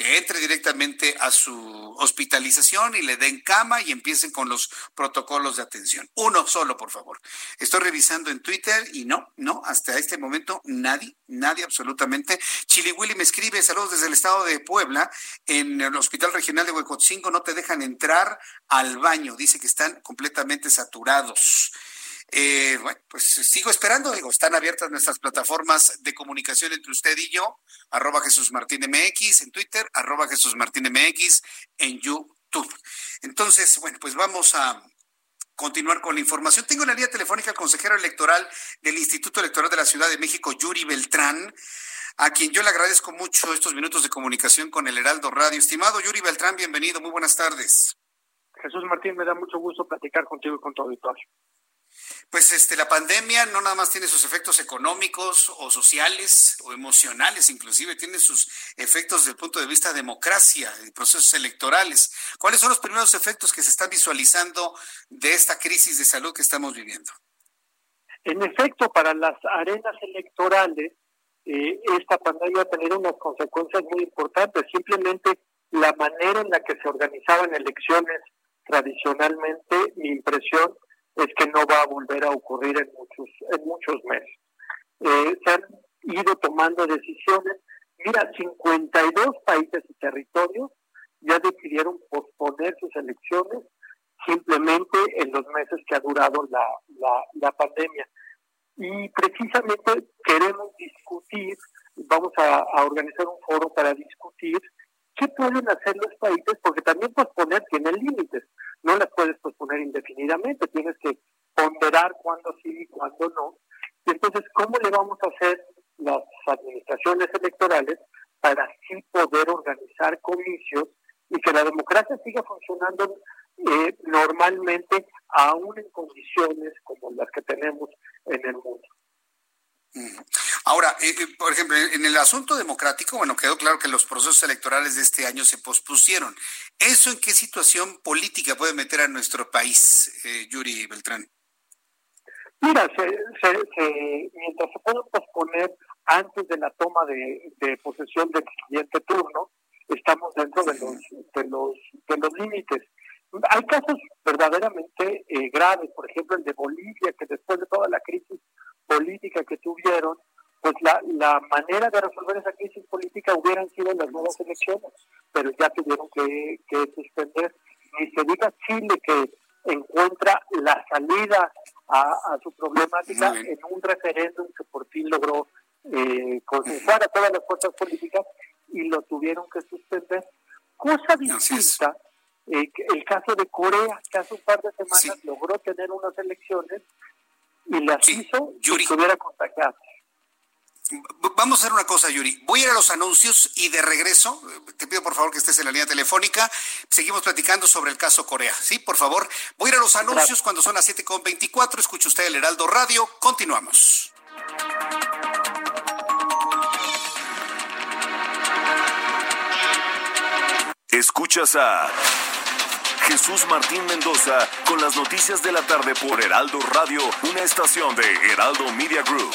Que entre directamente a su hospitalización y le den cama y empiecen con los protocolos de atención. Uno solo, por favor. Estoy revisando en Twitter y no, no, hasta este momento nadie, nadie absolutamente. Chili Willy me escribe, saludos desde el estado de Puebla, en el Hospital Regional de Huecotzingo no te dejan entrar al baño, dice que están completamente saturados. Eh, bueno, pues sigo esperando, digo, están abiertas nuestras plataformas de comunicación entre usted y yo, arroba Jesús Martín MX en Twitter, arroba Jesús Martín MX en YouTube. Entonces, bueno, pues vamos a continuar con la información. Tengo en la línea telefónica al consejero electoral del Instituto Electoral de la Ciudad de México, Yuri Beltrán, a quien yo le agradezco mucho estos minutos de comunicación con el Heraldo Radio. Estimado Yuri Beltrán, bienvenido, muy buenas tardes. Jesús Martín, me da mucho gusto platicar contigo y con tu auditorio. Pues este, la pandemia no nada más tiene sus efectos económicos o sociales o emocionales, inclusive tiene sus efectos desde el punto de vista de democracia y procesos electorales. ¿Cuáles son los primeros efectos que se están visualizando de esta crisis de salud que estamos viviendo? En efecto, para las arenas electorales, eh, esta pandemia va a tener unas consecuencias muy importantes. Simplemente la manera en la que se organizaban elecciones tradicionalmente, mi impresión es que no va a volver a ocurrir en muchos, en muchos meses. Eh, se han ido tomando decisiones. Mira, 52 países y territorios ya decidieron posponer sus elecciones simplemente en los meses que ha durado la, la, la pandemia. Y precisamente queremos discutir, vamos a, a organizar un foro para discutir qué pueden hacer los países, porque también posponer tiene límites no las puedes posponer indefinidamente, tienes que ponderar cuándo sí y cuándo no. Y entonces, ¿cómo le vamos a hacer las administraciones electorales para así poder organizar comicios y que la democracia siga funcionando eh, normalmente, aún en condiciones como las que tenemos en el mundo? Ahora, eh, eh, por ejemplo, en el asunto democrático, bueno, quedó claro que los procesos electorales de este año se pospusieron. ¿Eso en qué situación política puede meter a nuestro país, eh, Yuri Beltrán? Mira, se, mientras se pueden posponer antes de la toma de, posesión del siguiente turno, estamos dentro de los, de los, de los límites. Hay casos verdaderamente graves, por ejemplo el de Bolivia, que después de toda la crisis política que tuvieron, pues la, la manera de resolver esa crisis política hubieran sido las nuevas elecciones, pero ya tuvieron que, suspender. Ni se diga Chile que encuentra la salida a, su problemática en un referéndum que por fin logró eh, consensuar a todas las fuerzas políticas y lo tuvieron que suspender. Cosa distinta, eh, el caso de Corea, que hace un par de semanas logró tener unas elecciones y las hizo Yuri. estuviera contagiado. Vamos a hacer una cosa, Yuri. Voy a ir a los anuncios y de regreso, te pido por favor que estés en la línea telefónica. Seguimos platicando sobre el caso Corea. Sí, por favor. Voy a ir a los anuncios cuando son las 7.24. Escucha usted el Heraldo Radio. Continuamos. Escuchas a Jesús Martín Mendoza con las noticias de la tarde por Heraldo Radio, una estación de Heraldo Media Group.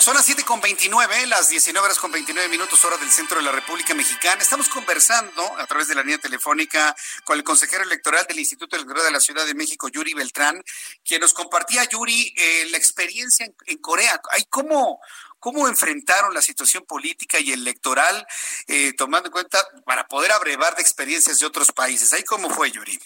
Son las 7 con 29, las 19 horas con 29 minutos hora del centro de la República Mexicana. Estamos conversando a través de la línea telefónica con el consejero electoral del Instituto Electoral de la Ciudad de México, Yuri Beltrán, quien nos compartía, Yuri, eh, la experiencia en, Corea. Hay cómo, cómo enfrentaron la situación política y electoral, eh, tomando en cuenta para poder abrevar de experiencias de otros países. ¿Ahí cómo fue, Yuri?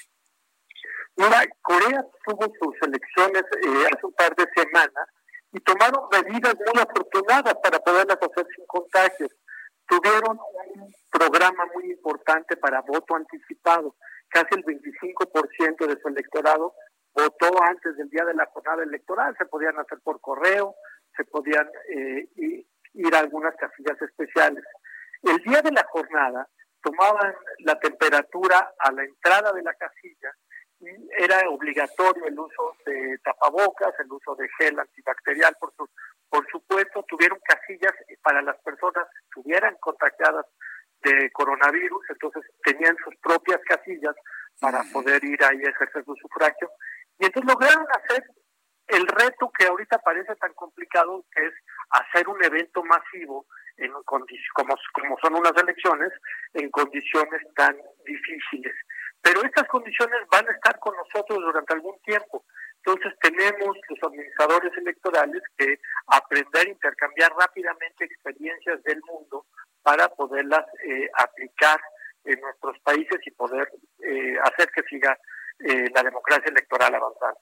Mira, Corea tuvo sus elecciones eh, hace un par de semanas y tomaron medidas muy afortunadas para poderlas hacer sin contagios. Tuvieron un programa muy importante para voto anticipado. Casi el 25% de su electorado votó antes del día de la jornada electoral. Se podían hacer por correo, se podían eh, ir a algunas casillas especiales. El día de la jornada tomaban la temperatura a la entrada de la casilla era obligatorio el uso de tapabocas, el uso de gel antibacterial, por, su, por supuesto, tuvieron casillas para las personas que estuvieran contagiadas de coronavirus, entonces tenían sus propias casillas para poder ir ahí a ejercer su sufragio. Y entonces lograron hacer el reto que ahorita parece tan complicado, que es hacer un evento masivo en como, como son unas elecciones, en condiciones tan difíciles. Pero estas condiciones van a estar con nosotros durante algún tiempo. Entonces tenemos los administradores electorales que aprender a intercambiar rápidamente experiencias del mundo para poderlas eh, aplicar en nuestros países y poder eh, hacer que siga eh, la democracia electoral avanzando.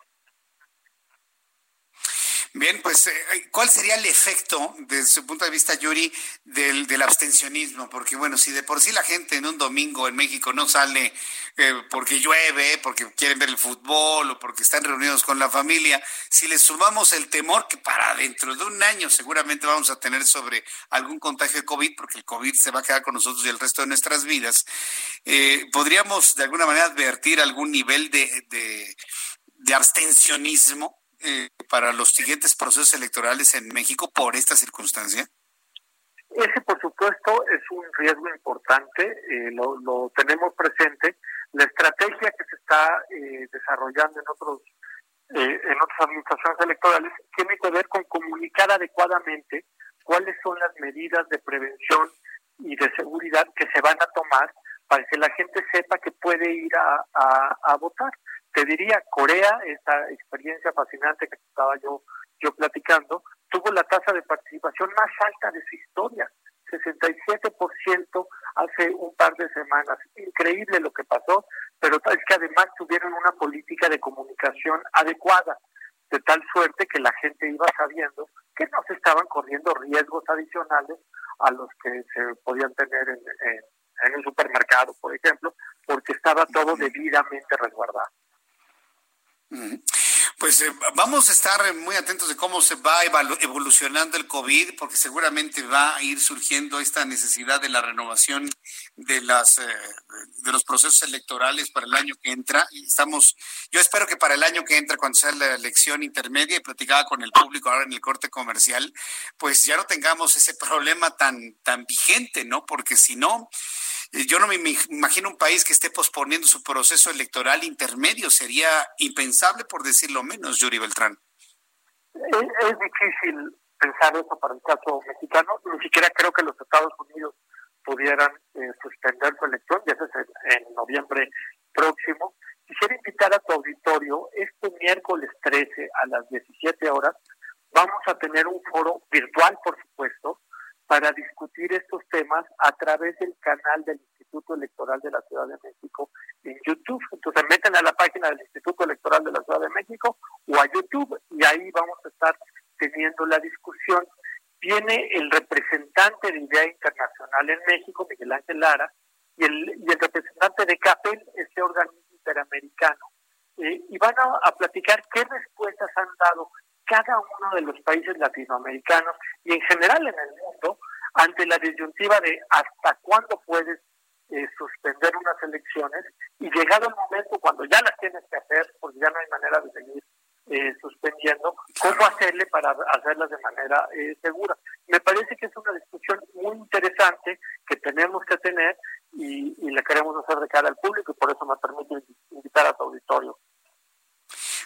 Bien, pues, eh, ¿cuál sería el efecto, desde su punto de vista, Yuri, del, abstencionismo? Porque, bueno, si de por sí la gente en un domingo en México no sale eh, porque llueve, porque quieren ver el fútbol o porque están reunidos con la familia, si le sumamos el temor que para dentro de un año seguramente vamos a tener sobre algún contagio de COVID, porque el COVID se va a quedar con nosotros y el resto de nuestras vidas, eh, ¿podríamos de alguna manera advertir algún nivel de, de, de abstencionismo? Eh, para los siguientes procesos electorales en México por esta circunstancia? Ese, por supuesto, es un riesgo importante, eh, lo, tenemos presente. La estrategia que se está eh, desarrollando en otros eh, en otras administraciones electorales tiene que ver con comunicar adecuadamente cuáles son las medidas de prevención y de seguridad que se van a tomar para que la gente sepa que puede ir a, a votar. Te diría, Corea, esta experiencia fascinante que estaba yo, yo platicando, tuvo la tasa de participación más alta de su historia, 67% hace un par de semanas. Increíble lo que pasó, pero es que además tuvieron una política de comunicación adecuada, de tal suerte que la gente iba sabiendo que no se estaban corriendo riesgos adicionales a los que se podían tener en, en, en el supermercado, por ejemplo, porque estaba todo debidamente resguardado. Pues eh, vamos a estar muy atentos de cómo se va evolucionando el COVID, porque seguramente va a ir surgiendo esta necesidad de la renovación de las eh, de los procesos electorales para el año que entra. Estamos, yo espero que para el año que entra, cuando sea la elección intermedia y platicada con el público ahora en el corte comercial, pues ya no tengamos ese problema tan tan vigente, ¿no? Porque si no yo no me imagino un país que esté posponiendo su proceso electoral intermedio. Sería impensable, por decirlo menos, Yuri Beltrán. Es, difícil pensar eso para el caso mexicano. Ni siquiera creo que los Estados Unidos pudieran eh, suspender su elección, ya es en, en noviembre próximo. Quisiera invitar a tu auditorio, este miércoles 13 a las 17 horas, vamos a tener un foro virtual, por supuesto, para discutir estos temas a través del canal del Instituto Electoral de la Ciudad de México en YouTube. Entonces meten a la página del Instituto Electoral de la Ciudad de México o a YouTube y ahí vamos a estar teniendo la discusión. Viene el representante de Idea Internacional en México, Miguel Ángel Lara, y el, y el representante de CAPEL, este organismo interamericano, eh, y van a, a platicar qué respuestas han dado cada uno de los países latinoamericanos y en general en el mundo ante la disyuntiva de hasta cuándo puedes eh, suspender unas elecciones y llegado el momento cuando ya las tienes que hacer, porque ya no hay manera de seguir eh, suspendiendo, cómo hacerle para hacerlas de manera eh, segura. Me parece que es una discusión muy interesante que tenemos que tener y, y la queremos hacer de cara al público y por eso me permite invitar a tu auditorio.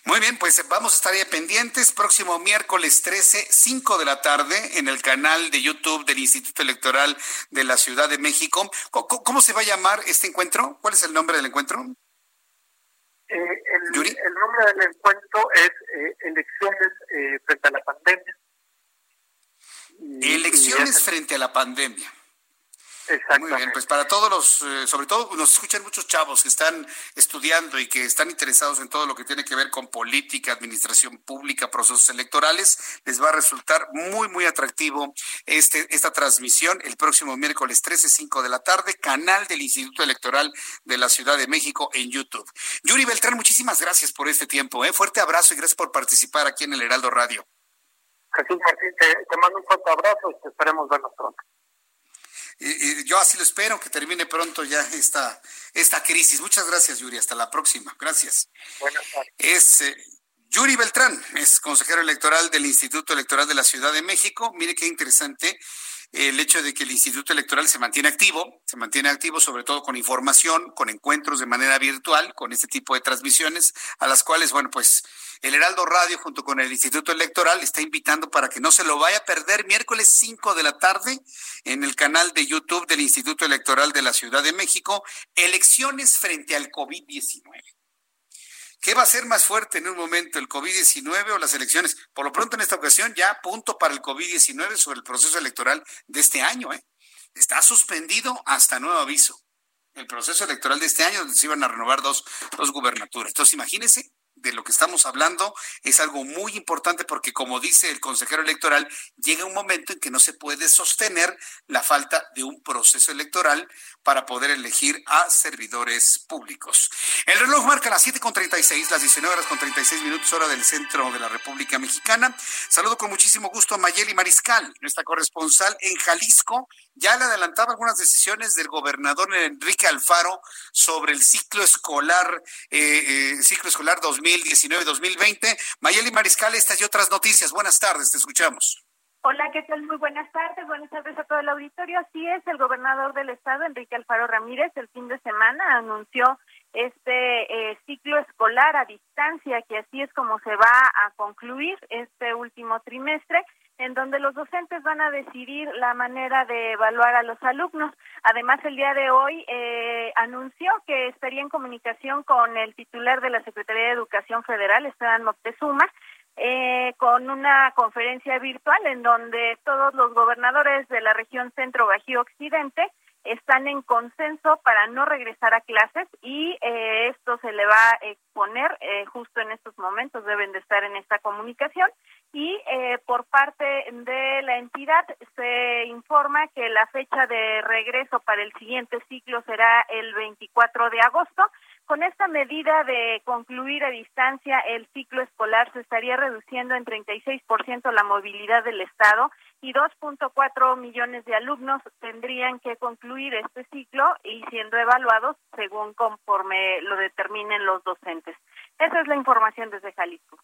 Muy bien, pues vamos a estar ahí pendientes. Próximo miércoles 13, 5 de la tarde, en el canal de YouTube del Instituto Electoral de la Ciudad de México. ¿Cómo, cómo se va a llamar este encuentro? ¿Cuál es el nombre del encuentro? Eh, el, el, nombre del encuentro es eh, Elecciones eh, frente a la pandemia. Y, Elecciones y frente a la pandemia. Muy bien, pues para todos los, eh, sobre todo nos escuchan muchos chavos que están estudiando y que están interesados en todo lo que tiene que ver con política, administración pública, procesos electorales, les va a resultar muy, muy atractivo este, esta transmisión el próximo miércoles 13, 5 de la tarde, canal del Instituto Electoral de la Ciudad de México en YouTube. Yuri Beltrán, muchísimas gracias por este tiempo, ¿eh? fuerte abrazo y gracias por participar aquí en el Heraldo Radio. Jesús Martín, te, te mando un fuerte abrazo y te esperemos vernos pronto. Y, y, yo así lo espero, que termine pronto ya esta, esta crisis. Muchas gracias, Yuri. Hasta la próxima. Gracias. Buenas tardes. Es eh, Yuri Beltrán, es consejero electoral del Instituto Electoral de la Ciudad de México. Mire qué interesante el hecho de que el Instituto Electoral se mantiene activo, se mantiene activo sobre todo con información, con encuentros de manera virtual, con este tipo de transmisiones, a las cuales, bueno, pues el Heraldo Radio junto con el Instituto Electoral está invitando para que no se lo vaya a perder miércoles 5 de la tarde en el canal de YouTube del Instituto Electoral de la Ciudad de México, elecciones frente al COVID-19. ¿Qué va a ser más fuerte en un momento, el COVID-19 o las elecciones? Por lo pronto, en esta ocasión, ya punto para el COVID-19 sobre el proceso electoral de este año. ¿eh? Está suspendido hasta nuevo aviso. El proceso electoral de este año, donde se iban a renovar dos, dos gubernaturas. Entonces, imagínense, de lo que estamos hablando es algo muy importante porque, como dice el consejero electoral, llega un momento en que no se puede sostener la falta de un proceso electoral para poder elegir a servidores públicos. El reloj marca las 7.36, las 19 horas con 36 minutos, hora del centro de la República Mexicana. Saludo con muchísimo gusto a Mayeli Mariscal, nuestra corresponsal en Jalisco. Ya le adelantaba algunas decisiones del gobernador Enrique Alfaro sobre el ciclo escolar, eh, eh, ciclo escolar 2019-2020. Mayeli Mariscal, estas y otras noticias. Buenas tardes, te escuchamos. Hola, ¿qué tal? Muy buenas tardes. Buenas tardes a todo el auditorio. Así es, el gobernador del estado, Enrique Alfaro Ramírez, el fin de semana anunció este eh, ciclo escolar a distancia, que así es como se va a concluir este último trimestre en donde los docentes van a decidir la manera de evaluar a los alumnos. Además, el día de hoy eh, anunció que estaría en comunicación con el titular de la Secretaría de Educación Federal, Esteban Moctezuma, eh, con una conferencia virtual en donde todos los gobernadores de la región centro bajío occidente están en consenso para no regresar a clases y eh, esto se le va a exponer eh, justo en estos momentos, deben de estar en esta comunicación y eh, por parte de la entidad se informa que la fecha de regreso para el siguiente ciclo será el 24 de agosto con esta medida de concluir a distancia el ciclo escolar se estaría reduciendo en 36% la movilidad del Estado y 2.4 millones de alumnos tendrían que concluir este ciclo y siendo evaluados según conforme lo determinen los docentes. Esa es la información desde Jalisco.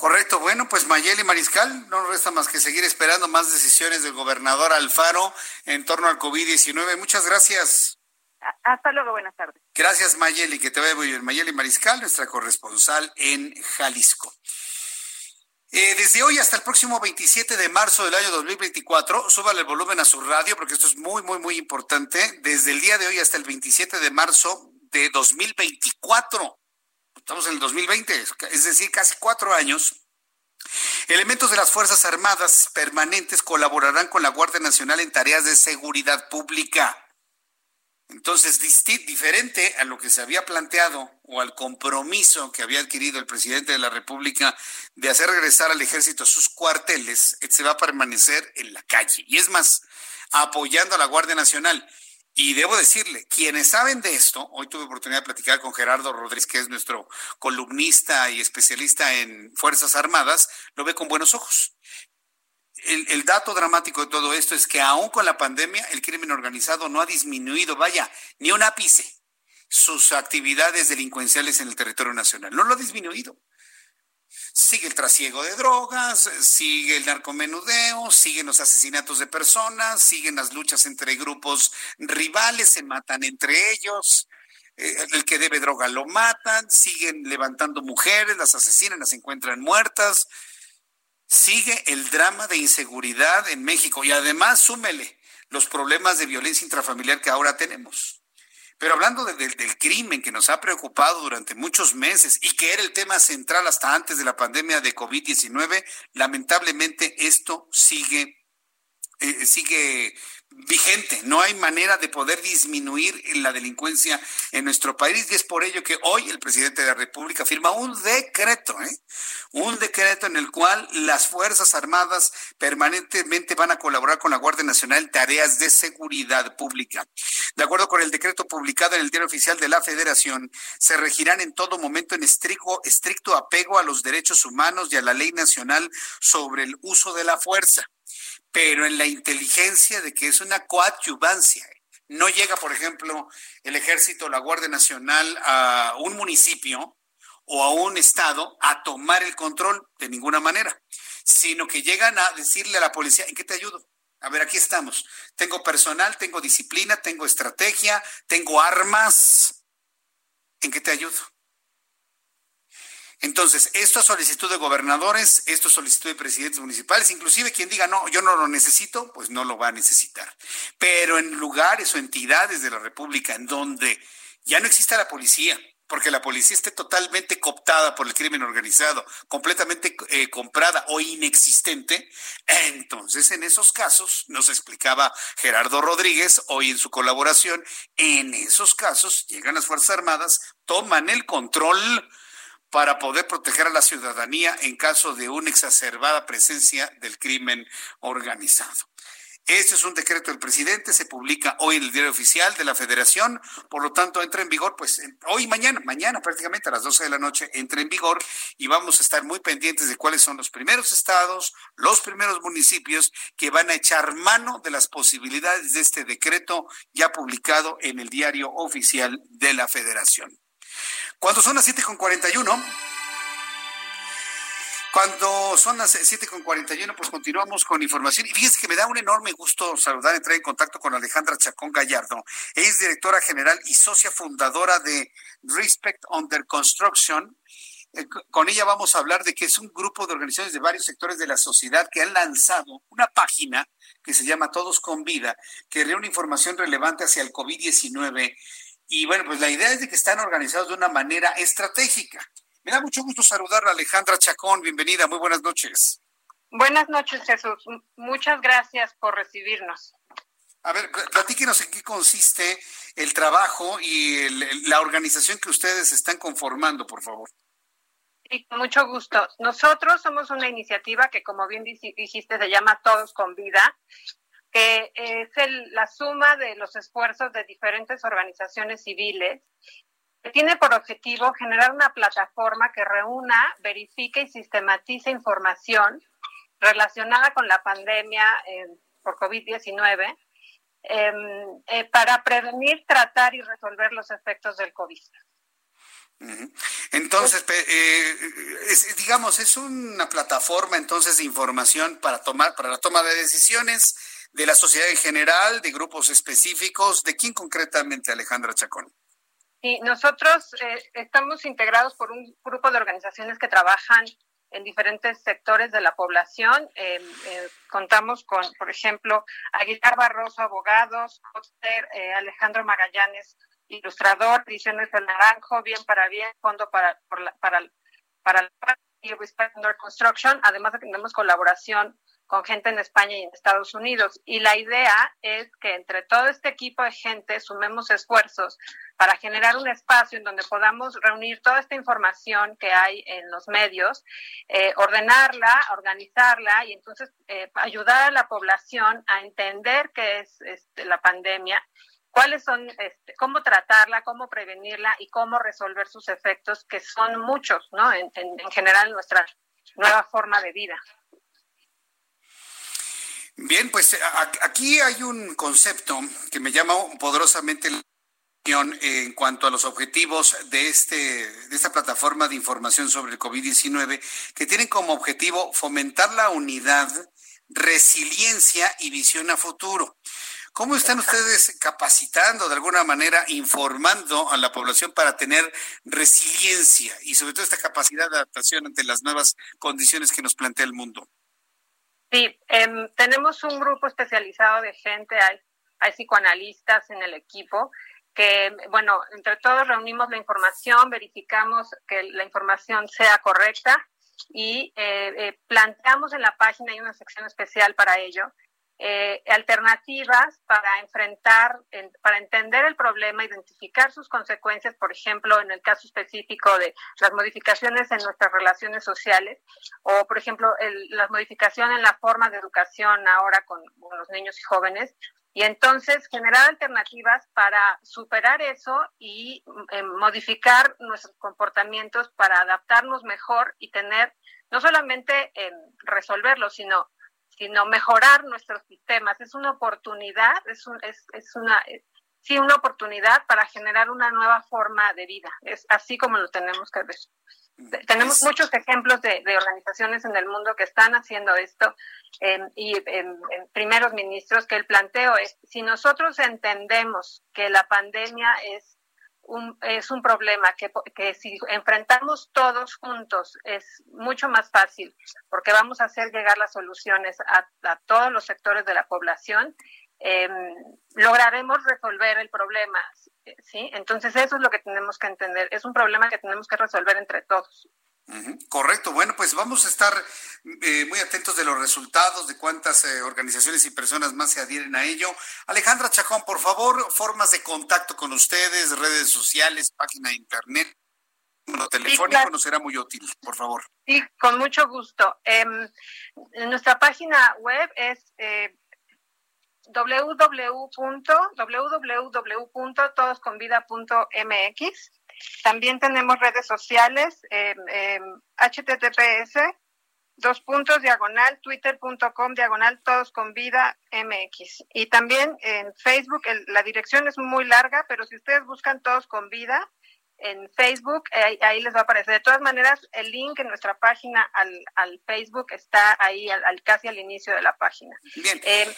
Correcto, bueno, pues Mayeli Mariscal, no resta más que seguir esperando más decisiones del gobernador Alfaro en torno al COVID-19. Muchas gracias. Hasta luego, buenas tardes. Gracias, Mayeli, que te vaya muy bien. Mayeli Mariscal, nuestra corresponsal en Jalisco. Eh, desde hoy hasta el próximo 27 de marzo del año 2024, súbale el volumen a su radio porque esto es muy, muy, muy importante. Desde el día de hoy hasta el 27 de marzo de 2024, estamos en el 2020, es decir, casi cuatro años, Elementos de las Fuerzas Armadas permanentes colaborarán con la Guardia Nacional en tareas de seguridad pública. Entonces, diferente a lo que se había planteado o al compromiso que había adquirido el presidente de la República de hacer regresar al ejército a sus cuarteles, se va a permanecer en la calle. Y es más, apoyando a la Guardia Nacional. Y debo decirle, quienes saben de esto, hoy tuve oportunidad de platicar con Gerardo Rodríguez, que es nuestro columnista y especialista en Fuerzas Armadas, lo ve con buenos ojos el, dato dramático de todo esto es que aún con la pandemia, el crimen organizado no ha disminuido, vaya, ni un ápice sus actividades delincuenciales en el territorio nacional. No lo ha disminuido. Sigue el trasiego de drogas, sigue el narcomenudeo, siguen los asesinatos de personas, siguen las luchas entre grupos rivales, se matan entre ellos, eh, el que debe droga lo matan, siguen levantando mujeres, las asesinan, las encuentran muertas, sigue el drama de inseguridad en México y además súmele los problemas de violencia intrafamiliar que ahora tenemos. Pero hablando del crimen que nos ha preocupado durante muchos meses y que era el tema central hasta antes de la pandemia de COVID-19, lamentablemente esto sigue, eh, sigue vigente. No hay manera de poder disminuir la delincuencia en nuestro país y es por ello que hoy el presidente de la República firma un decreto, ¿eh? un decreto en el cual las Fuerzas Armadas permanentemente van a colaborar con la Guardia Nacional en tareas de seguridad pública. De acuerdo con el decreto publicado en el Diario Oficial de la Federación, se regirán en todo momento en estricto, estricto apego a los derechos humanos y a la ley nacional sobre el uso de la fuerza pero en la inteligencia de que es una coadyuvancia. No llega, por ejemplo, el ejército o la Guardia Nacional a un municipio o a un estado a tomar el control de ninguna manera, sino que llegan a decirle a la policía, ¿en qué te ayudo? A ver, aquí estamos. Tengo personal, tengo disciplina, tengo estrategia, tengo armas. ¿En qué te ayudo? Entonces, esto es solicitud de gobernadores, esto es solicitud de presidentes municipales, inclusive quien diga, no, yo no lo necesito, pues no lo va a necesitar. Pero en lugares o entidades de la República en donde ya no exista la policía, porque la policía esté totalmente cooptada por el crimen organizado, completamente eh, comprada o inexistente, entonces en esos casos, nos explicaba Gerardo Rodríguez hoy en su colaboración, en esos casos llegan las Fuerzas Armadas, toman el control para poder proteger a la ciudadanía en caso de una exacerbada presencia del crimen organizado. Este es un decreto del presidente, se publica hoy en el diario oficial de la Federación, por lo tanto entra en vigor, pues hoy mañana, mañana prácticamente a las 12 de la noche entra en vigor y vamos a estar muy pendientes de cuáles son los primeros estados, los primeros municipios que van a echar mano de las posibilidades de este decreto ya publicado en el diario oficial de la Federación. Cuando son las 7.41, cuando son las 7.41, pues continuamos con información. Y fíjense que me da un enorme gusto saludar, entrar en contacto con Alejandra Chacón Gallardo. Es directora general y socia fundadora de Respect Under Construction. Eh, con ella vamos a hablar de que es un grupo de organizaciones de varios sectores de la sociedad que han lanzado una página que se llama Todos con Vida, que reúne información relevante hacia el COVID-19. Y bueno, pues la idea es de que están organizados de una manera estratégica. Me da mucho gusto saludar a Alejandra Chacón. Bienvenida, muy buenas noches. Buenas noches, Jesús. Muchas gracias por recibirnos. A ver, platíquenos en qué consiste el trabajo y la organización que ustedes están conformando, por favor. Sí, con mucho gusto. Nosotros somos una iniciativa que, como bien dijiste, se llama Todos con Vida, que es la suma de los esfuerzos de diferentes organizaciones civiles tiene por objetivo generar una plataforma que reúna, verifique y sistematice información relacionada con la pandemia eh, por COVID-19 em, eh, para prevenir, tratar y resolver los efectos del COVID. Entonces, eh, digamos, es una plataforma entonces de información para tomar, para la toma de decisiones de la sociedad en general, de grupos específicos. ¿De quién concretamente, Alejandra Chacón? Sí, nosotros eh, estamos integrados por un grupo de organizaciones que trabajan en diferentes sectores de la población. Em, eh, contamos con, por ejemplo, Aguilar Barroso, abogados, eh, Alejandro Magallanes, ilustrador, Ediciones del Naranjo, Bien para Bien, Fondo para, para, para, para la Construction. Además, tenemos colaboración con gente en España y en Estados Unidos. Y la idea es que entre todo este equipo de gente sumemos esfuerzos para generar un espacio en donde podamos reunir toda esta información que hay en los medios, eh, ordenarla, organizarla y entonces eh, ayudar a la población a entender qué es este, la pandemia cuáles son, este, cómo tratarla, cómo prevenirla y cómo resolver sus efectos, que son muchos, ¿no? En, en general, nuestra nueva forma de vida. Bien, pues aquí hay un concepto que me llama poderosamente la atención en cuanto a los objetivos de, este, de esta plataforma de información sobre el COVID-19, que tienen como objetivo fomentar la unidad, resiliencia y visión a futuro. ¿Cómo están ustedes capacitando, de alguna manera, informando a la población para tener resiliencia y sobre todo esta capacidad de adaptación ante las nuevas condiciones que nos plantea el mundo? Sí, em, tenemos un grupo especializado de gente, hay, hay psicoanalistas en el equipo que, bueno, entre todos reunimos la información, verificamos que la información sea correcta y eh, eh, planteamos en la página, hay una sección especial para ello, eh, alternativas para enfrentar, para entender el problema, identificar sus consecuencias, por ejemplo, en el caso específico de las modificaciones en nuestras relaciones sociales, o por ejemplo, la modificación en la forma de educación ahora con, los niños y jóvenes, y entonces generar alternativas para superar eso y eh, modificar nuestros comportamientos para adaptarnos mejor y tener, no solamente en resolverlo, sino sino mejorar nuestros sistemas. Es una oportunidad, es, es, es una, sí, una oportunidad para generar una nueva forma de vida. Es así como lo tenemos que ver. Tenemos muchos ejemplos de, organizaciones en el mundo que están haciendo esto em, y en, primeros ministros que el planteo es, si nosotros entendemos que la pandemia es es un problema que, que, si enfrentamos todos juntos es mucho más fácil porque vamos a hacer llegar las soluciones a, todos los sectores de la población, em, lograremos resolver el problema. ¿sí? Entonces eso es lo que tenemos que entender. Es un problema que tenemos que resolver entre todos. Correcto. Bueno, pues vamos a estar eh, muy atentos de los resultados, de cuántas eh, organizaciones y personas más se adhieren a ello. Alejandra Chacón, por favor, formas de contacto con ustedes, redes sociales, página de internet, número telefónico nos será muy útil, por favor. Sí, con mucho gusto. Em, nuestra página web es eh, www.todosconvida.mx. También tenemos redes sociales, https em, dos puntos diagonal twitter.com diagonal todos con vida mx y también en facebook la dirección es muy larga pero si ustedes buscan todos con vida en Facebook, ahí, les va a aparecer. De todas maneras, el link en nuestra página al, Facebook está ahí al, casi al inicio de la página. Eh,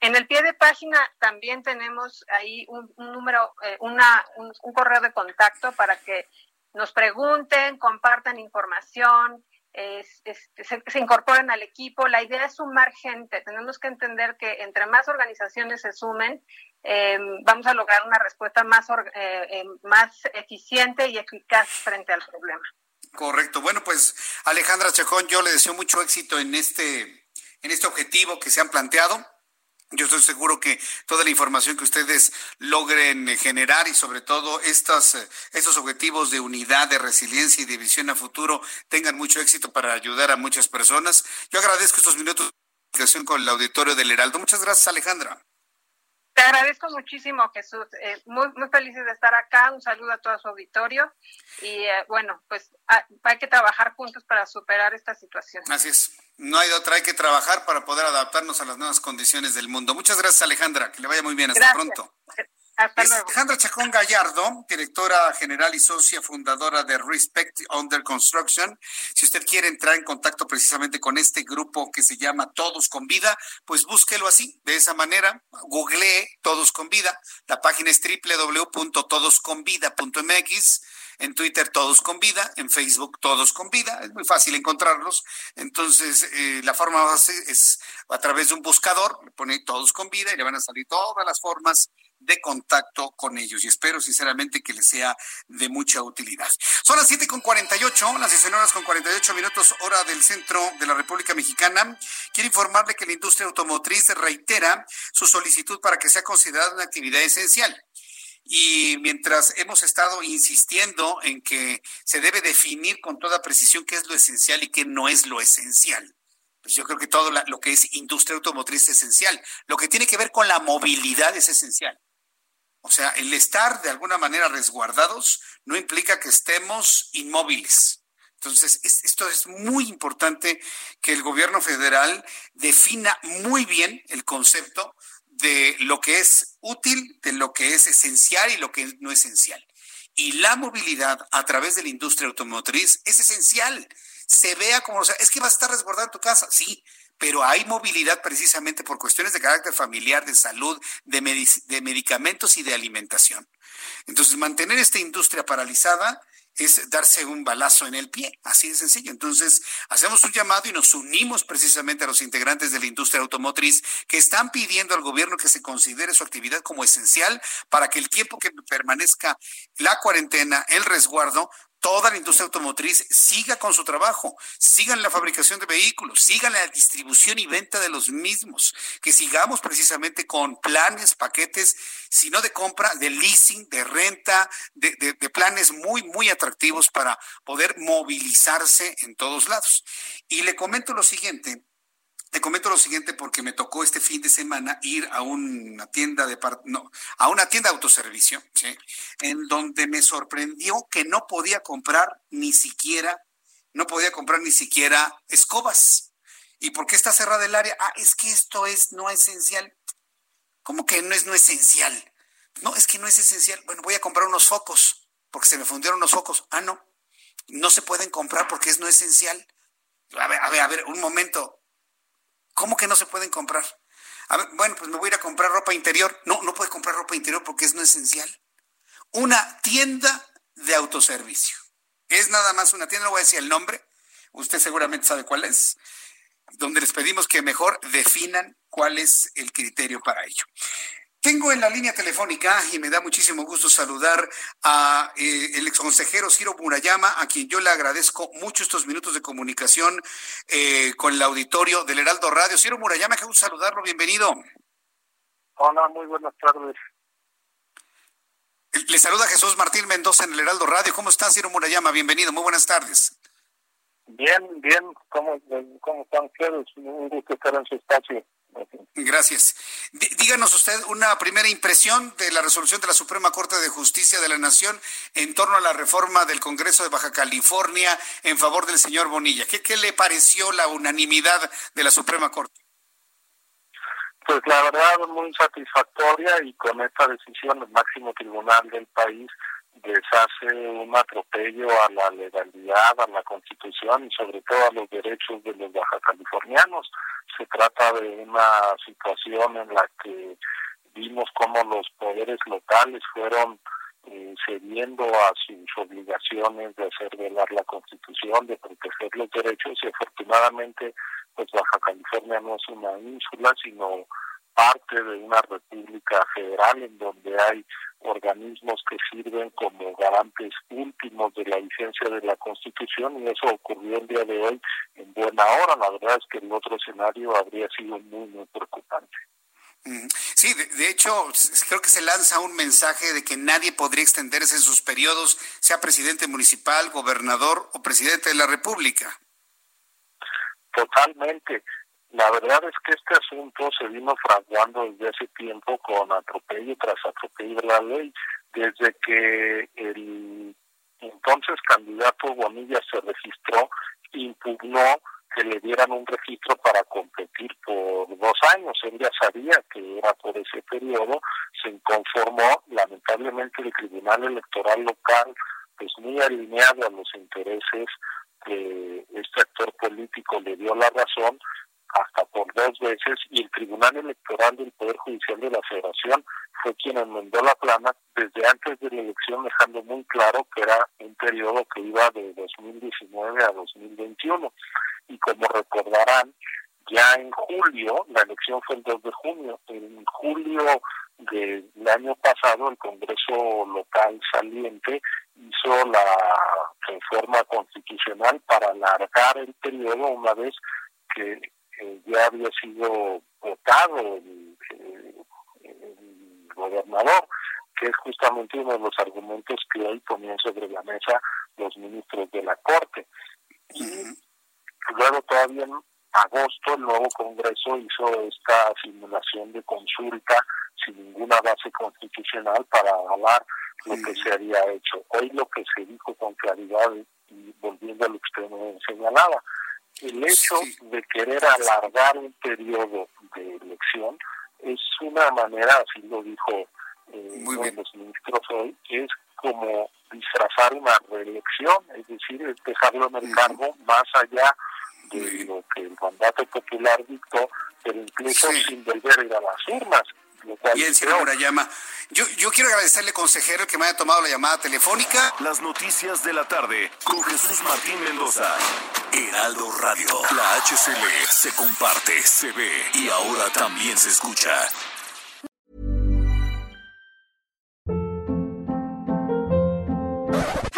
en, el pie de página también tenemos ahí un, número, eh, una, un, correo de contacto para que nos pregunten, compartan información, se, se, incorporen al equipo. La idea es sumar gente. Tenemos que entender que entre más organizaciones se sumen, eh, vamos a lograr una respuesta más, eh, eh, más eficiente y eficaz frente al problema. Correcto. Bueno, pues Alejandra Chacón, yo le deseo mucho éxito en este, en este objetivo que se han planteado. Yo estoy seguro que toda la información que ustedes logren generar y sobre todo estos, estos objetivos de unidad, de resiliencia y de visión a futuro tengan mucho éxito para ayudar a muchas personas. Yo agradezco estos minutos de comunicación con el auditorio del Heraldo. Muchas gracias, Alejandra. Te agradezco muchísimo, Jesús. Eh, muy, muy felices de estar acá. Un saludo a todo su auditorio. Y eh, bueno, pues hay que trabajar juntos para superar esta situación. Así es. No hay otra, hay que trabajar para poder adaptarnos a las nuevas condiciones del mundo. Muchas gracias, Alejandra. Que le vaya muy bien. Hasta pronto. Alejandra Chacón Gallardo, directora general y socia fundadora de Respect Under Construction. Si usted quiere entrar en contacto precisamente con este grupo que se llama Todos con Vida, pues búsquelo así, de esa manera, googlee Todos con Vida. La página es www.todosconvida.mx en Twitter Todos con Vida, en Facebook Todos con Vida, es muy fácil encontrarlos. Entonces, eh, la forma es a través de un buscador, le pone Todos con Vida y le van a salir todas las formas de contacto con ellos y espero sinceramente que les sea de mucha utilidad. Son las siete con 48, las 19 horas con 48 minutos hora del centro de la República Mexicana. Quiero informarle que la industria automotriz reitera su solicitud para que sea considerada una actividad esencial. Y mientras hemos estado insistiendo en que se debe definir con toda precisión qué es lo esencial y qué no es lo esencial, pues yo creo que todo lo que es industria automotriz es esencial. Lo que tiene que ver con la movilidad es esencial. O sea, el estar de alguna manera resguardados no implica que estemos inmóviles. Entonces, esto es muy importante que el gobierno federal defina muy bien el concepto de lo que es útil, de lo que es esencial y lo que no es esencial. Y la movilidad a través de la industria automotriz es esencial. Se vea como, o sea, es que va a estar resguardado en tu casa, sí, pero hay movilidad precisamente por cuestiones de carácter familiar, de salud, de, medicamentos y de alimentación. Entonces, mantener esta industria paralizada es darse un balazo en el pie, así de sencillo. Entonces, hacemos un llamado y nos unimos precisamente a los integrantes de la industria automotriz que están pidiendo al gobierno que se considere su actividad como esencial para que el tiempo que permanezca la cuarentena, el resguardo, toda la industria automotriz siga con su trabajo, sigan la fabricación de vehículos, sigan la distribución y venta de los mismos, que sigamos precisamente con planes, paquetes, si no de compra, de leasing, de renta, de, de planes muy, muy atractivos para poder movilizarse en todos lados. Y le comento lo siguiente, te comento lo siguiente porque me tocó este fin de semana ir a una tienda de no, a una tienda de autoservicio, ¿sí? en donde me sorprendió que no podía comprar ni siquiera, no podía comprar ni siquiera escobas. ¿Y por qué está cerrada el área? Ah, es que esto es no esencial. ¿Cómo que no es no esencial? No, es que no es esencial. Bueno, voy a comprar unos focos porque se me fundieron los focos. Ah, no. No se pueden comprar porque es no esencial. A ver, a ver, a ver, un momento. ¿Cómo que no se pueden comprar? bueno, pues me voy a ir a comprar ropa interior. No, no puede comprar ropa interior porque es no esencial. Una tienda de autoservicio. Es nada más una tienda, no voy a decir el nombre, usted seguramente sabe cuál es, donde les pedimos que mejor definan cuál es el criterio para ello. Tengo en la línea telefónica y me da muchísimo gusto saludar a eh, el exconsejero Ciro Murayama, a quien yo le agradezco mucho estos minutos de comunicación eh, con el auditorio del Heraldo Radio. Ciro Murayama, que gusto saludarlo, bienvenido. Hola, muy buenas tardes. Le saluda Jesús Martín Mendoza en el Heraldo Radio. ¿Cómo está, Ciro Murayama? Bienvenido, muy buenas tardes. Bien, bien. ¿Cómo, cómo están ustedes? Un gusto estar en su espacio. Gracias. díganos usted una primera impresión de la resolución de la Suprema Corte de Justicia de la Nación en torno a la reforma del Congreso de Baja California en favor del señor Bonilla. ¿Qué, le pareció la unanimidad de la Suprema Corte? Pues la verdad muy satisfactoria y con esta decisión el máximo tribunal del país deshace un atropello a la legalidad, a la constitución y sobre todo a los derechos de los baja californianos. Se trata de una situación en la que vimos cómo los poderes locales fueron eh, cediendo a sus obligaciones de hacer velar la constitución, de proteger los derechos y afortunadamente pues Baja California no es una ínsula, sino parte de una república federal en donde hay organismos que sirven como garantes últimos de la vigencia de la Constitución y eso ocurrió el día de hoy en buena hora. La verdad es que el otro escenario habría sido muy, muy preocupante. Sí, de, hecho, creo que se lanza un mensaje de que nadie podría extenderse en sus periodos, sea presidente municipal, gobernador o presidente de la República. Totalmente. La verdad es que este asunto se vino fraguando desde hace tiempo con atropello tras atropello de la ley, desde que el entonces candidato Bonilla se registró, impugnó que le dieran un registro para competir por dos años. Él ya sabía que era por ese periodo, se conformó, lamentablemente el Tribunal Electoral local, pues muy alineado a los intereses de este actor político, le dio la razón hasta por dos veces y el Tribunal Electoral del Poder Judicial de la Federación fue quien enmendó la plana desde antes de la elección dejando muy claro que era un periodo que iba de 2019 a 2021 y como recordarán ya en julio, la elección fue el 2 de junio, en julio del año pasado el Congreso local saliente hizo la reforma constitucional para alargar el periodo una vez que ya había sido votado el, gobernador, que es justamente uno de los argumentos que hoy ponían sobre la mesa los ministros de la Corte. Y luego todavía en agosto el nuevo Congreso hizo esta simulación de consulta sin ninguna base constitucional para avalar lo que se había hecho. Hoy lo que se dijo con claridad, y volviendo a lo que usted me señalaba, el hecho de querer alargar un periodo de elección es una manera, así lo dijo eh, uno de los ministros hoy, es como disfrazar una reelección, es decir, dejarlo en el cargo más allá de lo que el mandato popular dictó, pero incluso sin volver a ir a las urnas. Bien, señor Murayama. Yo, yo quiero agradecerle, consejero, que me haya tomado la llamada telefónica. Las noticias de la tarde con Jesús Martín Mendoza. Heraldo Radio. La HCL se comparte, se ve y ahora también se escucha.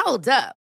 Hold up.